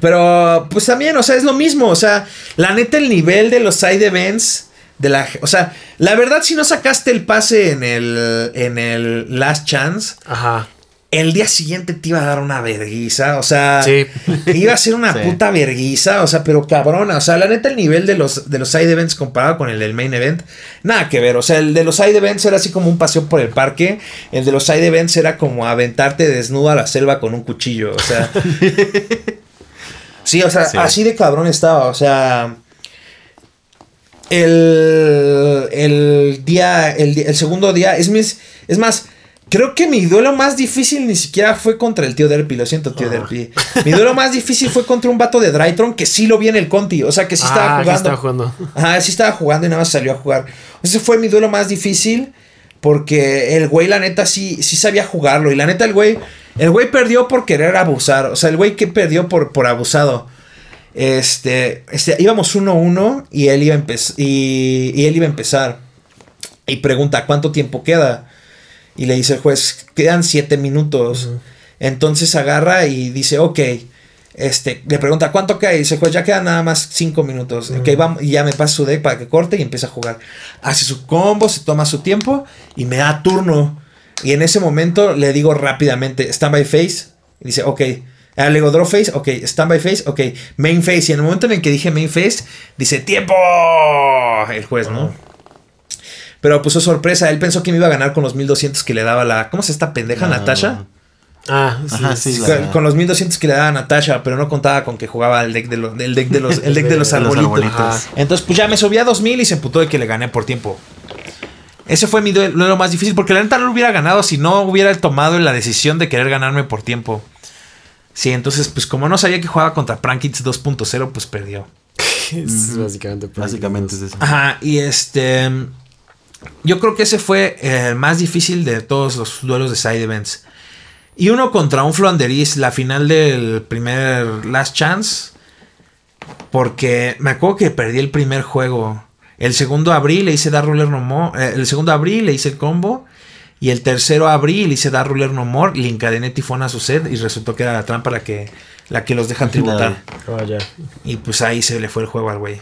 Pero, pues también, o sea, es lo mismo. O sea, la neta, el nivel de los side events. De la, o sea, la verdad, si no sacaste el pase en el, en el Last Chance, Ajá. el día siguiente te iba a dar una verguiza, o sea, Sí. iba a ser una Sí. puta verguiza, o sea, pero cabrona, o sea, la neta el nivel de los, de los side events comparado con el del main event, nada que ver, o sea, el de los side events era así como un paseo por el parque, el de los side events era como aventarte desnudo a la selva con un cuchillo, o sea. sí, o sea, Sí. así de cabrón estaba, o sea... El, el día, el, el segundo día, es, mis, es más, creo que mi duelo más difícil ni siquiera fue contra el tío Derpy, lo siento tío Derpy. Mi duelo más difícil fue contra un vato de Drytron que sí lo vi en el Conti, o sea que sí estaba Ah, jugando. estaba jugando. Ajá, sí estaba jugando y nada más salió a jugar. Ese fue mi duelo más difícil porque el güey la neta sí, sí sabía jugarlo y la neta el güey, el güey perdió por querer abusar, o sea, el güey que perdió por, por abusado. Este, este, íbamos 1-1 y él iba a empezar. Y, y él iba a empezar. Y pregunta, ¿cuánto tiempo queda? Y le dice el juez, quedan 7 minutos. Entonces agarra y dice, ok. Este, le pregunta, ¿cuánto queda? Y dice, pues ya quedan nada más 5 minutos. Vamos, y ya me pasa su deck para que corte y empieza a jugar. Hace su combo, se toma su tiempo y me da turno. Y en ese momento le digo rápidamente, stand by face. Y dice, ok. Ah, le digo draw face, ok. Stand by face, ok. Main face. Y en el momento en el que dije main face, dice, tiempo. El juez, ¿no? Pero pues oh, sorpresa, él pensó que me iba a ganar con los 1200 que le daba la. ¿Cómo se esta pendeja, No. Natasha? Ah, sí. Ajá, sí. Sí, la- con, con los 1200 que le daba Natasha, pero no contaba con que jugaba el deck de los, el deck de los, el deck de los arbolitos. Entonces, pues ya me subí a 2000 y se emputó de que le gané por tiempo. Ese fue mi duelo duelo más difícil, porque la neta no lo hubiera ganado si no hubiera tomado la decisión de querer ganarme por tiempo. Sí, entonces, pues como no sabía que jugaba contra Prankits 2.0, pues perdió. Es básicamente. Básicamente es eso. Ajá, y este. Yo creo que ese fue el más difícil de todos los duelos de side events. Y uno contra un Flanderis, la final del primer Last Chance. Porque me acuerdo que perdí el primer juego. El segundo abrí, le hice dar ruler no more. eh, el segundo abrí, le hice el combo. Y el tercero abrí, le hice dar ruler no more. Le encadené tifón a su set. Y resultó que era la trampa la que, la que los deja tributar. Oh. Y pues ahí se le fue el juego al güey.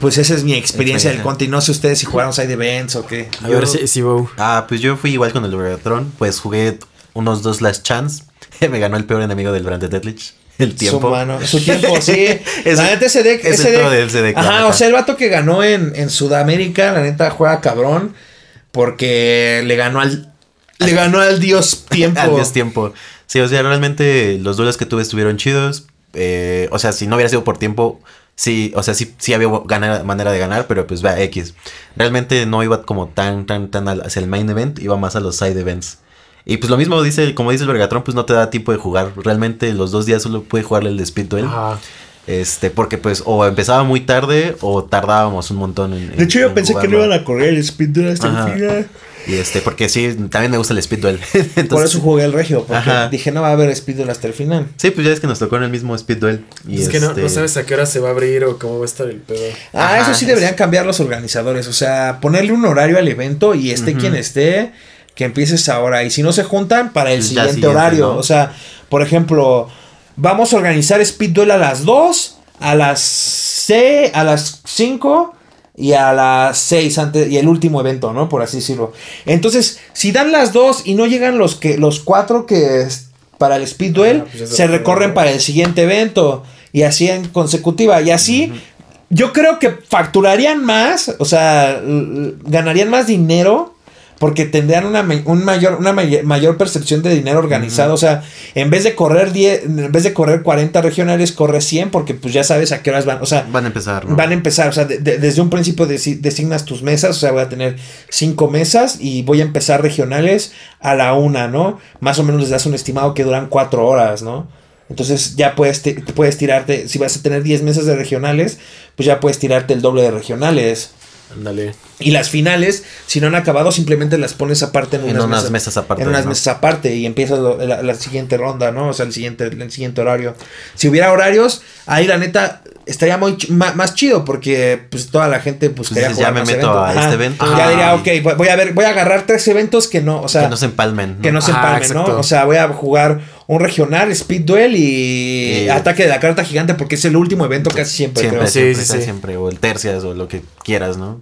Pues esa es mi experiencia del. Conti. No sé ustedes si jugaron side events o qué. A ver si. Ah, pues yo fui igual con el Megatron. Pues jugué unos dos Last Chance. Me ganó el peor enemigo del Branded Deadlich. El tiempo. Su, mano, su tiempo, sí. Es- la neta, ese deck. es ese el deck- de ese deck, Ajá, o sea, el vato que ganó en, en Sudamérica, la neta juega cabrón. Porque le ganó al. Le ganó al dios tiempo. Al dios tiempo. Sí, o sea, realmente los duelos que tuve estuvieron chidos. Eh, o sea, si no hubiera sido por tiempo, sí, o sea, sí, sí había ganar- manera de ganar, pero pues vea, X. Realmente no iba como tan, tan, tan al- hacia el main event, iba más a los side events. Y pues lo mismo dice, como dice el Vergatron, pues no te da tiempo de jugar. Realmente los dos días solo puede jugarle el de Speed Duel. Ajá. Este, porque pues o empezaba muy tarde o tardábamos un montón en. De hecho, yo pensé que no iban a correr el Speed Duel hasta el final. Y este, porque sí, también me gusta el Speed Duel. Entonces, Por eso jugué el regio, porque Ajá. dije, no va a haber Speed Duel hasta el final. Sí, pues ya es que nos tocó en el mismo Speed Duel. Y Es que no, este, no sabes a qué hora se va a abrir o cómo va a estar el pedo. Ah, Ajá, eso sí deberían cambiar los organizadores. O sea, ponerle un horario al evento y esté quien esté, que empieces ahora. Y si no se juntan, para el siguiente, siguiente, horario. ¿no? O sea, por ejemplo, vamos a organizar Speed Duel a las 2, a las 6, a las 5 y a las 6 antes y el último evento, ¿no? Por así decirlo. Entonces, si dan las dos y no llegan los que los cuatro que es para el Speed Duel, Ah, pues ya se se recorre, recorren para el siguiente evento y así en consecutiva y así yo creo que facturarían más, o sea, ganarían más dinero porque tendrían una, un mayor, una may- mayor percepción de dinero organizado. O sea, en vez de correr 10, en vez de correr 40 regionales, corre 100 porque pues ya sabes a qué horas van. O sea, Van a empezar, ¿no? van a empezar. O sea, de- de- desde un principio desi- designas tus mesas. O sea, voy a tener cinco mesas y voy a empezar regionales a la una, ¿no? Más o menos les das un estimado que duran cuatro horas, ¿no? Entonces ya puedes, puedes tirarte, si vas a tener 10 mesas de regionales, pues ya puedes tirarte el doble de regionales. Ándale. Y las finales, si no han acabado, simplemente las pones aparte en En unas, unas mesas aparte, En unas ¿no? mesas aparte y empiezas lo- la, la siguiente ronda, ¿no? O sea, el siguiente, el siguiente horario. Si hubiera horarios, ahí la neta estaría muy ch- más chido porque pues toda la gente buscaría dices, ya jugar me meto eventos. a este evento. Ya diría, ok, voy- a ver, voy a agarrar tres eventos que no, o sea, que no se empalmen. ¿no? que no se Ah, empalmen, ¿no? O sea, voy a jugar un regional, Speed Duel y Y- Ataque de la Carta Gigante porque es el último evento casi siempre, Siempre, creo. Siempre, sí, siempre. O el tercias o lo que quieras, ¿no?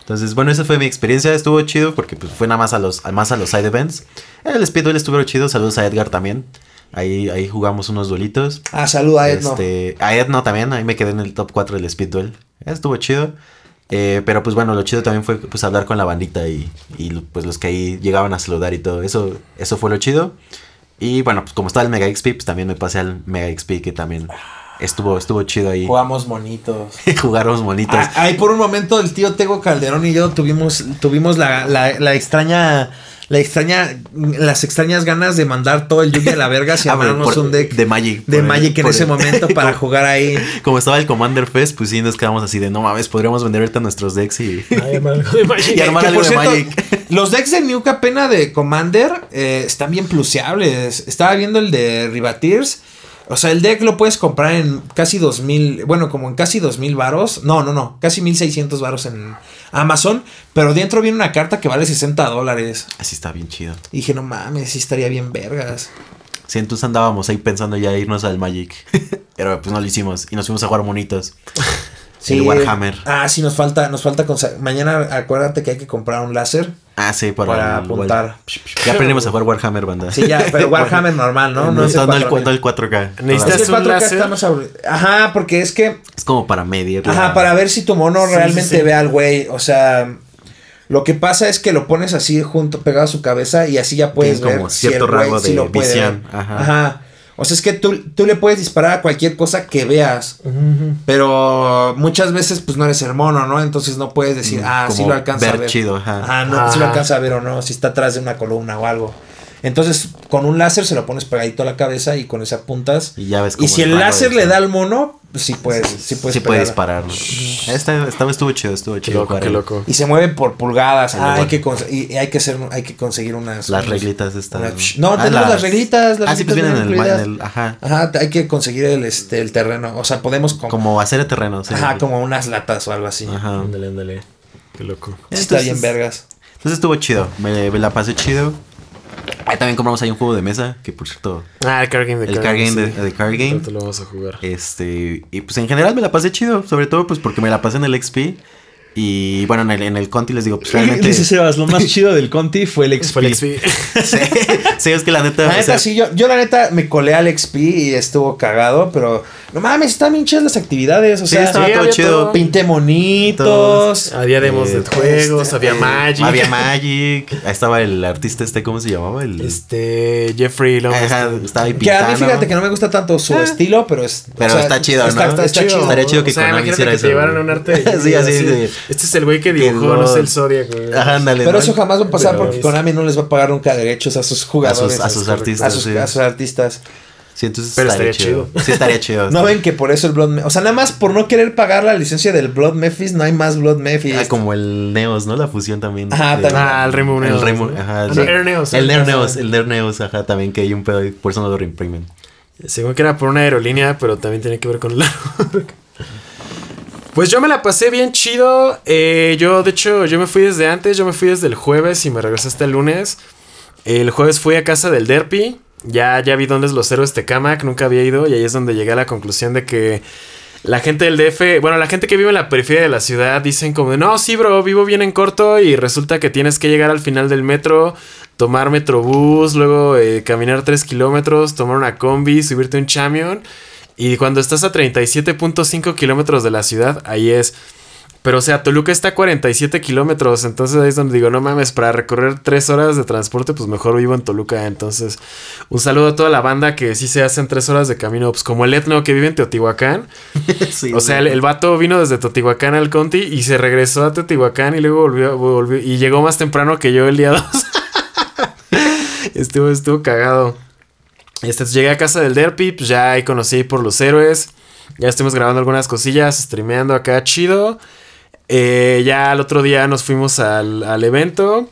Entonces, bueno, esa fue mi experiencia. Estuvo chido porque pues, fue nada más a los, más a los side events. El Speed Duel estuvo chido. Saludos a Edgar también. Ahí, ahí jugamos unos duelitos. Ah, saluda a Edno. Este, a Edno también. Ahí me quedé en el top 4 del Speed Duel. Estuvo chido. Eh, pero pues bueno, lo chido también fue pues hablar con la bandita y, y pues los que ahí llegaban a saludar y todo. Eso, eso fue lo chido. Y bueno, pues como estaba el Mega XP, pues también me pasé al Mega XP que también estuvo, estuvo chido ahí. Jugamos monitos. Jugaron bonitos. Ah, Ahí por un momento el tío Tego Calderón y yo tuvimos, tuvimos la, la, la extraña, la extraña, las extrañas ganas de mandar todo el Yugi a la verga si Ah, por- un deck de Magic. de el- Magic en ese el- momento para como- jugar ahí. Como estaba el Commander Fest, pues sí nos quedamos así de no mames, podríamos vender ahorita nuestros decks y. Ay, hermano, de Magic. Y armar Que, algo por de cierto, Magic. los decks de Nuka Pena de Commander eh, están bien pluseables. Estaba viendo el de Rivateers. O sea, el deck lo puedes comprar en casi 2000, bueno, como en casi 2000 varos. No, no, no, casi 1600 varos en Amazon. Pero dentro viene una carta que vale 60 dólares. Así está bien chido. Y dije, no mames, sí estaría bien vergas. Sí, entonces andábamos ahí pensando ya irnos al Magic. Pero pues no lo hicimos y nos fuimos a jugar monitos. El Warhammer. Ah, sí, nos falta, nos falta Mañana acuérdate que hay que comprar un láser Ah, sí, para, apuntar. Ya aprendimos a jugar Warhammer, banda. Sí, ya, pero Warhammer normal, ¿no? No, es el no el, 4000. no el 4K. Necesitas- Es que el un 4K láser? está más aburrido. Ajá, porque es que. Es como para medir. Ajá, la- para ver si tu mono Sí, realmente sí, sí. ve al güey. O sea, lo que pasa es que lo pones así junto, pegado a su cabeza y así ya puedes Tiene ver como si el cierto güey rango sí de lo puede visión. ver. Ajá. Ajá. O sea, es que tú, tú le puedes disparar a cualquier cosa que veas. Pero muchas veces, pues no eres el mono, ¿no? Entonces no puedes decir, Mm, ah, sí como lo alcanza a ver ver. chido, ajá. Ajá, no, si lo Ajá. alcanza a ver o no, si está atrás de una columna o algo. Entonces, con un láser se lo pones pegadito a la cabeza y con ese apuntas. Y ya ves Y como si el láser le da al mono, sí puedes, sí puedes Sí puede pegarla. disparar. ¿no? Esta, esta vez estuvo chido, estuvo Qué chido. loco, jugar qué el- loco. Y se mueve por pulgadas. Ah, hay que, cons- y, y hay que hacer, hay que conseguir unas. Las unos- reglitas estas. una- ¿no? Ah, tenemos las reglitas. Las ah, sí, pues vienen en el, en el- Ajá. Ajá, hay que conseguir el, este, el terreno. O sea, podemos. com- Como hacer el terreno. sí. Ajá, como unas latas o algo así. Ajá. Ándale, ándale. Qué loco. Está Entonces- bien, vergas. Entonces estuvo chido. Me, me la pasé chido. Ahí también compramos ahí un juego de mesa. Que por cierto. Ah, el card game de El card game de- de card game. Lo vamos a jugar. Este. Y pues en general me la pasé chido. Sobre todo pues porque me la pasé en el XP. Y bueno, en el, en el Conti les digo, pues realmente. Dice Sebas, lo más chido del Conti fue el XP. Fue el XP. sí, sí, es que la neta. La o neta, sea, sí, yo, yo la neta me colé al XP y estuvo cagado, pero No mames, están bien chidas las actividades. O Sí, sea, estaba sí, todo chido. todo. pinté monitos. Había demos Eh, de juegos, este, había eh, Magic. Había Magic. Ahí estaba el artista este, ¿cómo se llamaba? El... Este, Jeffrey. Ajá, estaba ahí Que a mí pintando. fíjate que no me gusta tanto su Ah. estilo, pero es. Pero está chido, está, ¿no? Está, está chido. chido. Estaría chido que o sea, Konami hiciera que eso, te un arte. Sí, así de- Este es el güey que dibujó, no no- sé, el Zodiac. güey. Ajá, ándale. Pero ¿no? eso jamás va a pasar Pero porque es- Konami no les va a pagar nunca derechos a sus jugadores. a sus a artistas, sus, sí. a sus artistas. Sí, entonces Pero estaría, estaría chido. Sí, estaría chido. No ven que por eso el Blood O sea, nada más por no querer pagar la licencia del Blood Memphis, no hay más Blood Memphis. Ah, como el Neos, ¿no? La fusión también. Ajá, de- también. Ah, el Rainbow El Neos, Rainbow, ¿no? ajá. Ah, sí. no, Air Neos, El Air Neos. Neos, el Air Neos, ajá, también que hay un pedo y por eso no lo reimprimen. Según que era por una aerolínea, pero también tiene que ver con el Pues yo me la pasé bien chido. Eh, yo, de hecho, yo me fui desde antes. Yo me fui desde el jueves y me regresé hasta el lunes. El jueves fui a casa del Derpy. Ya, ya vi dónde es los héroes Tecamac. Nunca había ido. Y ahí es donde llegué a la conclusión de que la gente del DF, bueno, la gente que vive en la periferia de la ciudad dicen como, no, sí, bro, vivo bien en corto y resulta que tienes que llegar al final del metro, tomar metrobús, luego eh, caminar 3 kilómetros, tomar una combi, subirte un chamión y cuando estás a 37.5 kilómetros de la ciudad, ahí es... Pero o sea, Toluca está a 47 kilómetros, entonces ahí es donde digo, no mames, para recorrer 3 horas de transporte, pues mejor vivo en Toluca. Entonces, un saludo a toda la banda que sí se hacen 3 horas de camino, pues como el etno que vive en Teotihuacán. Sí, O sea, el, el vato vino desde Teotihuacán al Conti y se regresó a Teotihuacán y luego volvió, volvió- y llegó más temprano que yo el día 2. estuvo, estuvo cagado. Este, llegué a casa del Derpy, pues ya ahí conocí por los héroes. Ya estuvimos grabando algunas cosillas, streameando acá chido. Eh, ya el otro día nos fuimos al, al evento.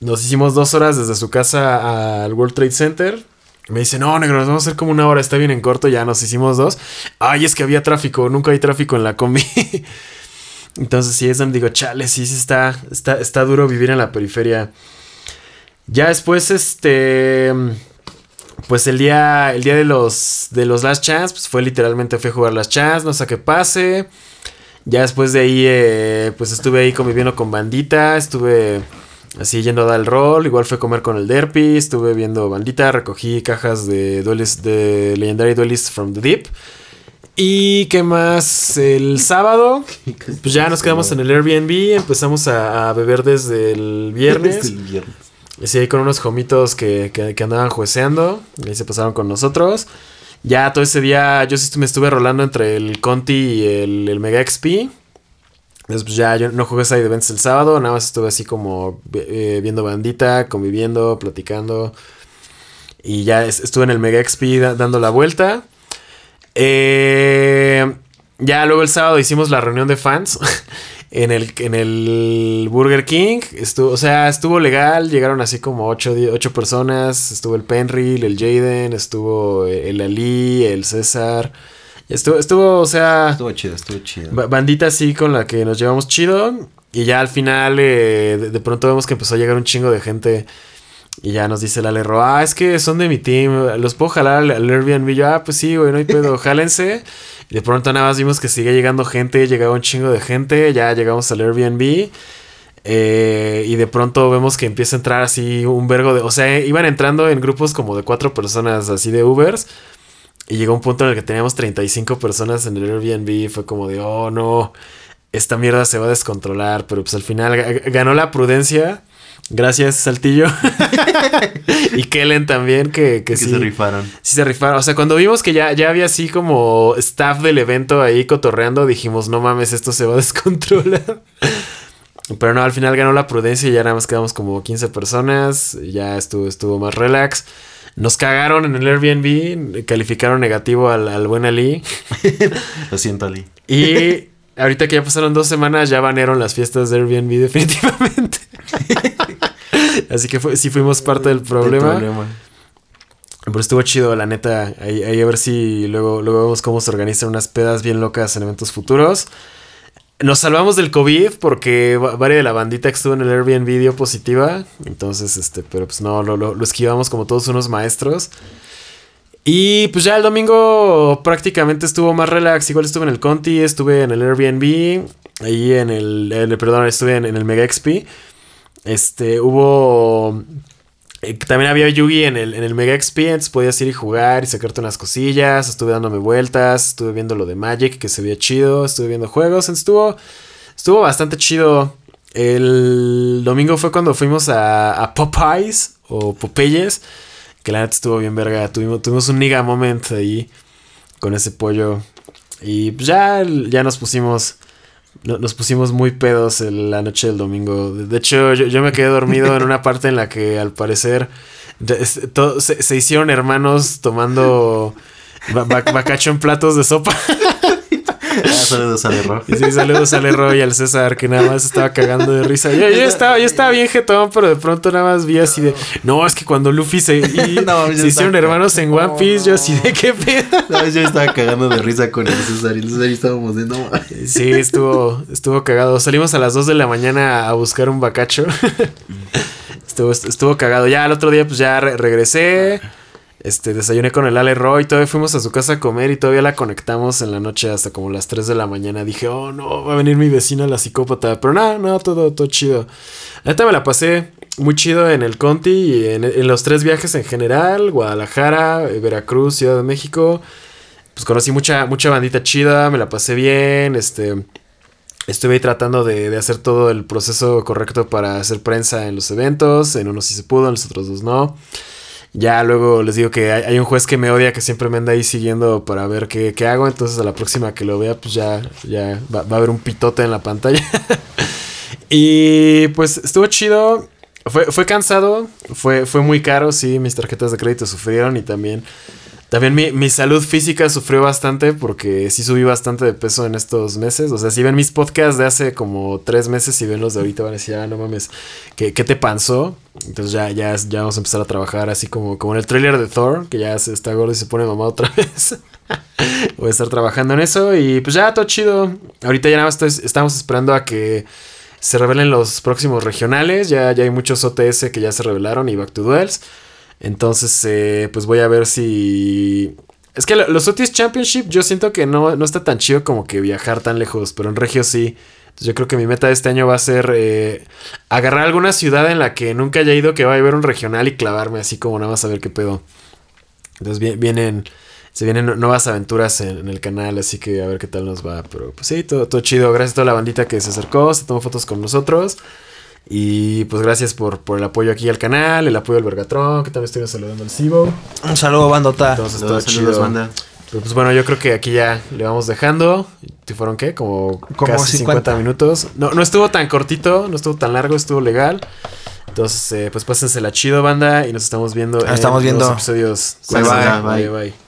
Nos hicimos dos horas desde su casa al World Trade Center. Me dice, no, negro, nos vamos a hacer como una hora, está bien en corto, ya nos hicimos dos. Ay, es que había tráfico, nunca hay tráfico en la combi. Entonces sí es donde digo, chale, sí, sí está, está, está duro vivir en la periferia. Ya después, este, pues el día, el día de los, de los Last Chance, pues fue literalmente, fui a jugar Last Chance, no sé qué pase. Ya después de ahí, eh, pues estuve ahí conviviendo con bandita, estuve así yendo a dar el rol, igual fue a comer con el Derpy, estuve viendo bandita, recogí cajas de duelist, de Legendary Duelist from the Deep. Y qué más, el sábado, pues ya nos quedamos en el Airbnb, empezamos a, a beber desde el viernes. Desde el viernes. Sí, con unos jomitos que, que, andaban jueceando. Y ahí se pasaron con nosotros. Ya todo ese día yo sí me estuve rolando entre el Conti y el, el Mega XP. Pues ya yo no jugué side events el sábado. Nada más estuve así como eh, viendo bandita, conviviendo, platicando. Y ya es- estuve en el Mega XP da- dando la vuelta. Eh, ya luego el sábado hicimos la reunión de fans. En el, en el Burger King, estuvo, o sea, estuvo legal, llegaron así como ocho, die- ocho personas, estuvo el Penril, el Jaden, estuvo el Ali, el César, estuvo, estuvo, o sea, Estuvo chido, estuvo chido. ba- bandita así con la que nos llevamos chido, y ya al final eh, de, de pronto vemos que empezó a llegar un chingo de gente, y ya nos dice el Alerro, ah, es que son de mi team, ¿los puedo jalar al, al Airbnb? Yo, ah, pues sí, güey, no hay pedo, jálense. Y de pronto nada más vimos que sigue llegando gente, llegaba un chingo de gente, ya llegamos al Airbnb. eh, y de pronto vemos que empieza a entrar así un vergo de... O sea, iban entrando en grupos como de cuatro personas así de Ubers. Y llegó un punto en el que teníamos 35 personas en el Airbnb. Fue como de, oh no, esta mierda se va a descontrolar. Pero pues al final ga- ganó la prudencia. Gracias, Saltillo. y Kellen también, que, que que sí. se rifaron. Sí se rifaron. O sea, cuando vimos que ya, ya había así como staff del evento ahí cotorreando, dijimos, no mames, esto se va a descontrolar. Pero no, al final ganó la prudencia y ya nada más quedamos como 15 personas. Ya estuvo, estuvo más relax. Nos cagaron en el Airbnb, calificaron negativo al, al buen Ali. Lo siento, Ali. Y ahorita que ya pasaron dos semanas, ya banearon las fiestas de Airbnb definitivamente. Así que fue- sí fuimos parte del problema. Pero estuvo chido, la neta. Ahí, ahí a ver si luego, luego vemos cómo se organizan unas pedas bien locas en eventos futuros. Nos salvamos del COVID porque va- varias de la bandita que estuvo en el Airbnb dio positiva. Entonces, este, pero pues no, lo, lo- lo esquivamos como todos unos maestros. Y pues ya el domingo prácticamente estuvo más relax. Igual estuve en el Conti, estuve en el Airbnb. Ahí en el, en el- perdón, estuve en, en el Mega XP. Este, hubo Eh, también había Yugi en el, en el Mega Experience, podías ir y jugar y sacarte unas cosillas, estuve dándome vueltas, estuve viendo lo de Magic que se veía chido, estuve viendo juegos, estuvo, estuvo bastante chido. El domingo fue cuando fuimos a, a Popeyes o Popeyes, que la neta estuvo bien verga, tuvimos, tuvimos un niga moment ahí con ese pollo y ya, ya nos pusimos nos pusimos muy pedos la noche del domingo. De hecho, yo, me quedé dormido en una parte en la que al parecer se, hicieron hermanos tomando bacacho en platos de sopa. Ah, saludos al Erro. Sí, saludos al Erro y al César, que nada más estaba cagando de risa. Yo, estaba, yo estaba bien jetón, pero de pronto nada más vi así de. No, es que cuando Luffy se, se hicieron hermanos en One Piece, yo así de qué pedo. No, yo estaba cagando de risa con el César y el César y estábamos de no. Sí, estuvo, estuvo cagado. Salimos a las 2 de la mañana a buscar un bacacho. estuvo, estuvo cagado. Ya el otro día, pues ya regresé. Este, desayuné con el Ale Roy, todavía fuimos a su casa a comer y todavía la conectamos en la noche hasta como las 3 de la mañana. Dije, oh no, va a venir mi vecina la psicópata. Pero nada, no, todo, todo chido. Neta me la pasé muy chido en el Conti y en, los tres viajes en general: Guadalajara, Veracruz, Ciudad de México. Pues conocí mucha, mucha bandita chida, me la pasé bien. Este. Estuve ahí tratando de, de, hacer todo el proceso correcto para hacer prensa en los eventos. En unos sí se pudo, en los otros dos no. Ya luego les digo que hay, un juez que me odia, que siempre me anda ahí siguiendo para ver qué, hago. Entonces a la próxima que lo vea, pues ya, ya va, a haber un pitote en la pantalla. y pues estuvo chido. Fue, fue cansado, fue, fue muy caro, sí, mis tarjetas de crédito sufrieron y también también mi, salud física sufrió bastante porque sí subí bastante de peso en estos meses. O sea, si ven mis podcasts de hace como tres meses y ven los de ahorita van a decir, ah, no mames, ¿qué, qué te pasó? Entonces ya, ya, ya vamos a empezar a trabajar así como, como en el trailer de Thor, que ya se está gordo y se pone mamá otra vez. Voy a estar trabajando en eso y pues ya todo chido. Ahorita ya nada más estamos esperando a que se revelen los próximos regionales. Ya, ya hay muchos OTS que ya se revelaron y Back to Duels. Entonces, eh, pues voy a ver si... Es que los Otis Championship yo siento que no, no está tan chido como que viajar tan lejos, pero en Regio sí. Entonces yo creo que mi meta de este año va a ser eh, agarrar alguna ciudad en la que nunca haya ido, que vaya a haber un regional y clavarme así como nada más a ver qué pedo. Entonces vienen, se vienen nuevas aventuras en, el canal, así que a ver qué tal nos va. Pero pues sí, todo, todo chido. Gracias a toda la bandita que se acercó, se tomó fotos con nosotros. Y pues gracias por, por el apoyo aquí al canal, el apoyo al Vergatron, que también estoy saludando al Cibo. Un saludo, bandota. Entonces, todo chido. Banda. pues bueno, yo creo que aquí ya le vamos dejando. ¿Te fueron qué? Como, casi 50. minutos. No, no estuvo tan cortito, no estuvo tan largo, estuvo legal. Entonces, eh, pues pásensela chido, banda. Y nos estamos viendo en estamos viendo. los episodios. bye. bye. bye, bye.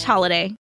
slash holiday.